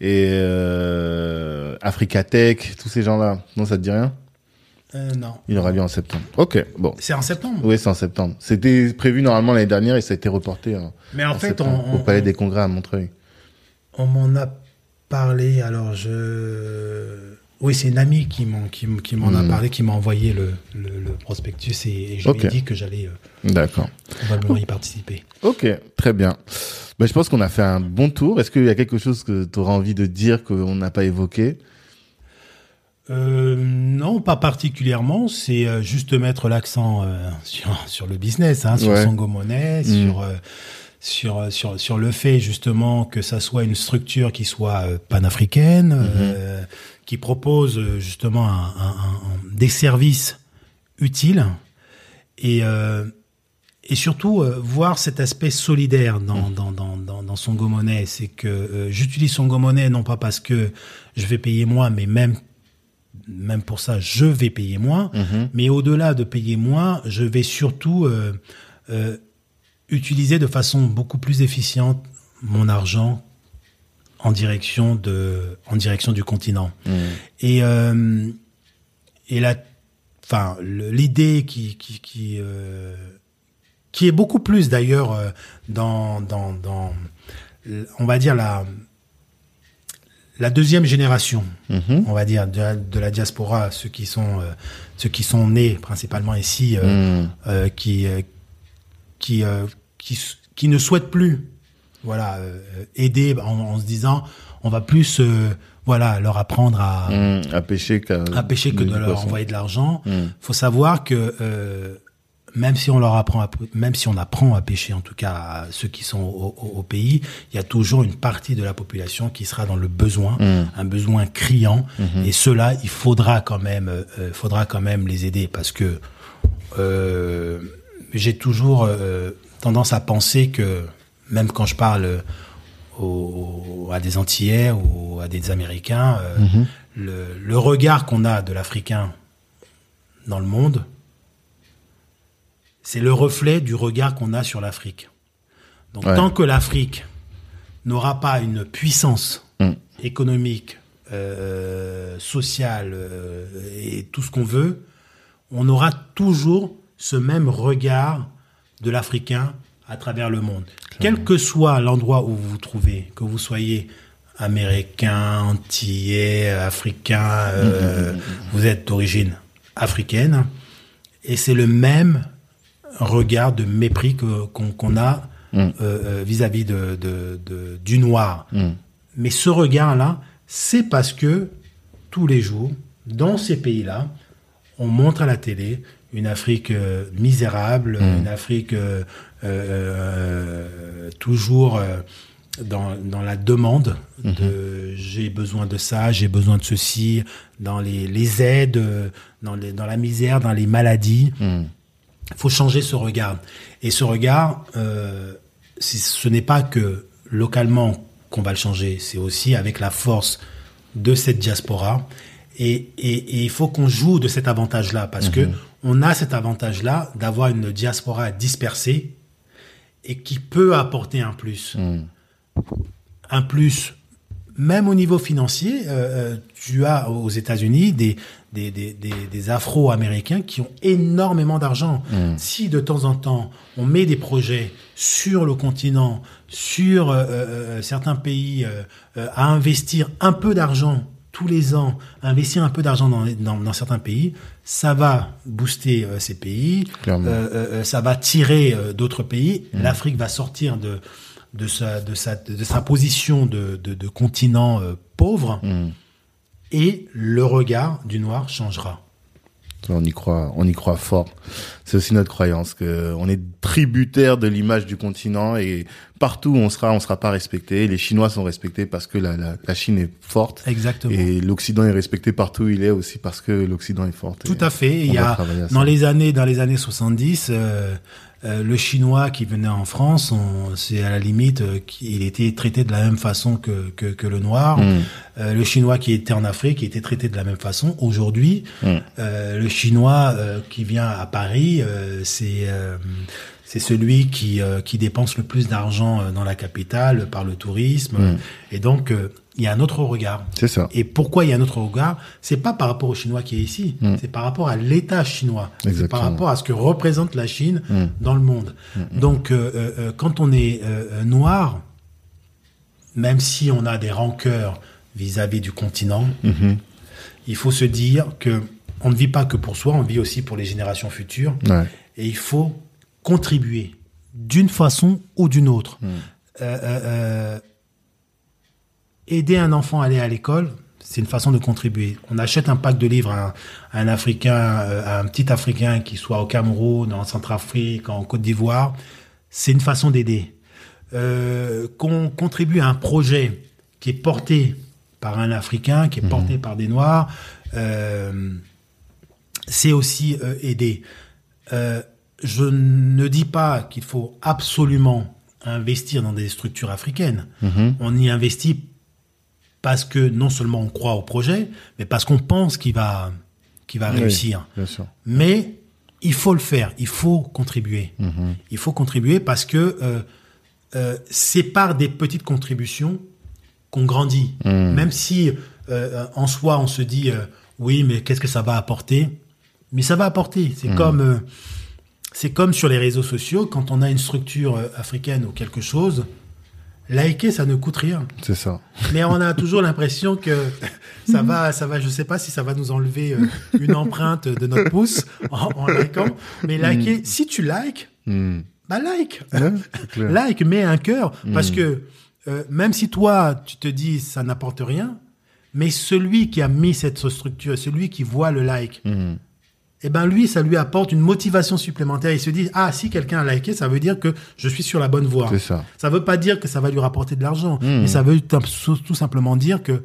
et euh, Africa Tech, tous ces gens-là. Non, ça te dit rien? Euh, Non. Il aura lieu en septembre. Ok, bon. C'est en septembre? Oui, c'est en septembre. C'était prévu normalement l'année dernière et ça a été reporté hein, Mais en, en fait, on, au on, Palais des Congrès à Montreuil. on m'en a parlé. Alors, je. Oui, c'est une amie qui m'en, qui, m- qui m'en a Hmm. parlé, qui m'a envoyé le, le, le prospectus et, et je lui ai dit que j'allais euh, D'accord. probablement y participer. Ok, très bien. Ben, je pense qu'on a fait un bon tour. Est-ce qu'il y a quelque chose que tu auras envie de dire qu'on n'a pas évoqué? Euh, non, pas particulièrement. C'est euh, juste mettre l'accent euh, sur, sur le business, hein, sur Ouais. Songo Money, Mm. sur, sur, euh, sur, sur le fait justement que ça soit une structure qui soit euh, panafricaine, euh, qui propose justement un, un- un- des services utiles et, et surtout euh, voir cet aspect solidaire dans, dans, dans, dans, dans Songo Money. C'est que euh, j'utilise Songo Money non pas parce que je vais payer moins, mais même même pour ça, je vais payer moins. Mais au-delà de payer moins, je vais surtout euh, utiliser de façon beaucoup plus efficiente mon argent en direction de, en direction du continent. Et euh, et la, enfin, l'idée qui qui qui euh, qui est beaucoup plus d'ailleurs euh, dans dans dans on va dire la la deuxième génération, Mhm. on va dire, de, la- de la diaspora, ceux qui sont, euh, ceux qui sont nés principalement ici, euh, Mm. euh, qui, qui, euh, qui, ne souhaitent plus, voilà, euh, aider en, en se disant, on va plus, euh, voilà, leur apprendre à, Mm. À pêcher qu'à à pêcher que de leur envoyer de l'argent. Mm. Faut savoir que euh, même si on leur apprend, à, même si on apprend à pêcher, en tout cas à ceux qui sont au, au- au pays, il y a toujours une partie de la population qui sera dans le besoin, Mm. un besoin criant, Mhm. et cela, il faudra quand même, faudra quand même les aider parce que j'ai toujours tendance à penser que même quand je parle aux- à des Antillais ou à des Américains, euh, Mhm. le, le regard qu'on a de l'Africain dans le monde, c'est le reflet du regard qu'on a sur l'Afrique. Donc Ouais. tant que l'Afrique n'aura pas une puissance Mm. économique, euh, sociale euh, et tout ce qu'on veut, on aura toujours ce même regard de l'Africain à travers le monde. Quel que soit l'endroit où vous vous trouvez, que vous soyez américain, antillais, africain, euh, vous êtes d'origine africaine, et c'est le même regard de mépris que- qu'on qu'on a Mm. euh, euh, vis-à-vis de, de- de- du noir. Mm. Mais ce regard-là, c'est parce que tous les jours, dans ces pays-là, on montre à la télé une Afrique euh, misérable, une Afrique euh, euh, toujours dans, dans la demande de j'ai besoin de ça, j'ai besoin de ceci, dans les, les aides, dans, les, dans la misère, dans les maladies. Mm. Il faut changer ce regard. Et ce regard, euh, ce n'est pas que localement qu'on va le changer, c'est aussi avec la force de cette diaspora. Et, et- et il faut qu'on joue de cet avantage-là, parce que on a cet avantage-là d'avoir une diaspora dispersée et qui peut apporter un plus. Mm. Un plus, même au niveau financier, euh, euh, tu as aux États-Unis des, des, des, des, des Afro-Américains qui ont énormément d'argent. Si de temps en temps on met des projets sur le continent, sur euh, certains pays, euh, à investir un peu d'argent tous les ans, investir un peu d'argent dans, dans, dans certains pays, ça va booster euh, ces pays, euh, euh, ça va tirer d'autres pays. L'Afrique va sortir de de sa de sa de sa position de de, de continent pauvre Mm. et le regard du noir changera. On y croit, on y croit fort. C'est aussi notre croyance que on est tributaire de l'image du continent et partout où on sera, on sera pas respecté. Les Chinois sont respectés parce que la, la, la Chine est forte Exactement. et l'Occident est respecté partout où il est aussi parce que l'Occident est fort. Tout à fait. Il y a dans les années dans les années 70, euh, euh, le chinois qui venait en France, c'est à la limite euh, qu'il était traité de la même façon que que, que le noir. Mm. Euh, le chinois qui était en Afrique était traité de la même façon. Aujourd'hui, Mm. le chinois qui vient à Paris, euh, c'est euh, c'est celui qui euh, qui dépense le plus d'argent dans la capitale par le tourisme. Mm. Et donc euh, il y a un autre regard. C'est ça. Et pourquoi il y a un autre regard? C'est pas par rapport au Chinois qui est ici, Mm. c'est par rapport à l'État chinois, c'est par rapport à ce que représente la Chine Mm. dans le monde. Donc, euh, quand on est noir, même si on a des rancœurs vis-à-vis du continent, Mhm. il faut se dire que on ne vit pas que pour soi, on vit aussi pour les générations futures, Ouais. et il faut contribuer d'une façon ou d'une autre. Mm. Euh, euh, euh, aider un enfant à aller à l'école, c'est une façon de contribuer. On achète un pack de livres à un, à un Africain, à un petit Africain qui soit au Cameroun, en Centrafrique, en Côte d'Ivoire, c'est une façon d'aider. Euh, qu'on contribue à un projet qui est porté par un Africain, qui est porté par des Noirs, euh, c'est aussi euh, aider. Euh, je ne dis pas qu'il faut absolument investir dans des structures africaines. Mhm. On y investit parce que non seulement on croit au projet, mais parce qu'on pense qu'il va, qu'il va Oui, réussir. bien sûr. Mais il faut le faire, il faut contribuer. Mhm. Il faut contribuer parce que euh, euh, c'est par des petites contributions qu'on grandit. Mhm. Même si euh, en soi on se dit oui, mais qu'est-ce que ça va apporter? Mais ça va apporter. C'est comme euh, c'est comme sur les réseaux sociaux quand on a une structure euh, africaine ou quelque chose. Liker, ça ne coûte rien. C'est ça. Mais on a toujours l'impression que ça va, ça va, je sais pas si ça va nous enlever euh, une empreinte de notre pouce en, en likant. Mais liker, si tu likes, bah like. Ouais, like, mets un cœur. Parce que euh, même si toi, tu te dis ça n'apporte rien, mais celui qui a mis cette structure, celui qui voit le like. Eh ben lui, ça lui apporte une motivation supplémentaire. Il se dit, ah, si quelqu'un a liké, ça veut dire que je suis sur la bonne voie. C'est ça. Ça veut pas dire que ça va lui rapporter de l'argent, Hmm. mais ça veut tout tout simplement dire que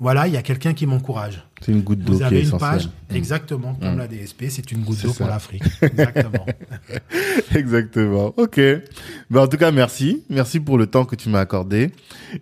voilà, il y a quelqu'un qui m'encourage. C'est une goutte d'eau Vous qui est avez une page, exactement comme Mm. la DSP, c'est une goutte d'eau pour l'Afrique. Exactement. Exactement. Ok. Ben, en tout cas, merci. Merci pour le temps que tu m'as accordé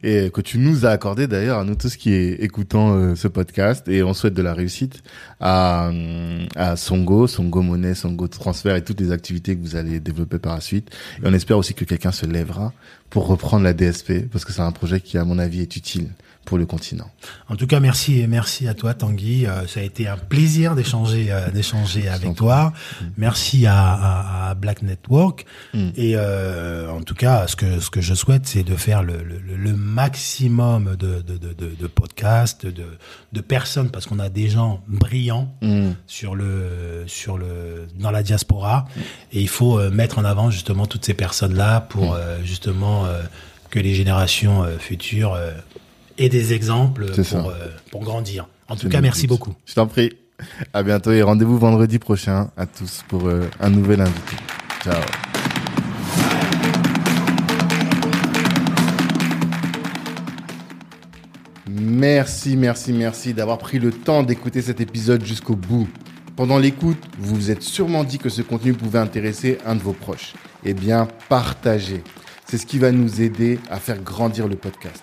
et que tu nous as accordé d'ailleurs à nous tous qui est écoutant euh, ce podcast et on souhaite de la réussite à, euh, à Songo, Songo Monnaie, Songo Transfert et toutes les activités que vous allez développer par la suite. Et on espère aussi que quelqu'un se lèvera pour reprendre la DSP parce que c'est un projet qui, à mon avis, est utile pour le continent. En tout cas, merci et merci à toi, Tanguy. Euh, ça a été un plaisir d'échanger, euh, d'échanger avec toi. Merci à, à, à Black Network. Mm. Et euh, en tout cas, ce que ce que je souhaite, c'est de faire le, le, le maximum de de, de, de, de podcasts, de de personnes, parce qu'on a des gens brillants Mm. sur le sur le dans la diaspora et il faut euh, mettre en avant justement toutes ces personnes là pour euh, justement euh, que les générations euh, futures aient des exemples pour euh, pour grandir. En tout cas, merci beaucoup. Je t'en prie. À bientôt et rendez-vous vendredi prochain à tous pour euh, un nouvel invité. Ciao. Merci, merci, merci d'avoir pris le temps d'écouter cet épisode jusqu'au bout. Pendant l'écoute, vous vous êtes sûrement dit que ce contenu pouvait intéresser un de vos proches. Eh bien, partagez. C'est ce qui va nous aider à faire grandir le podcast.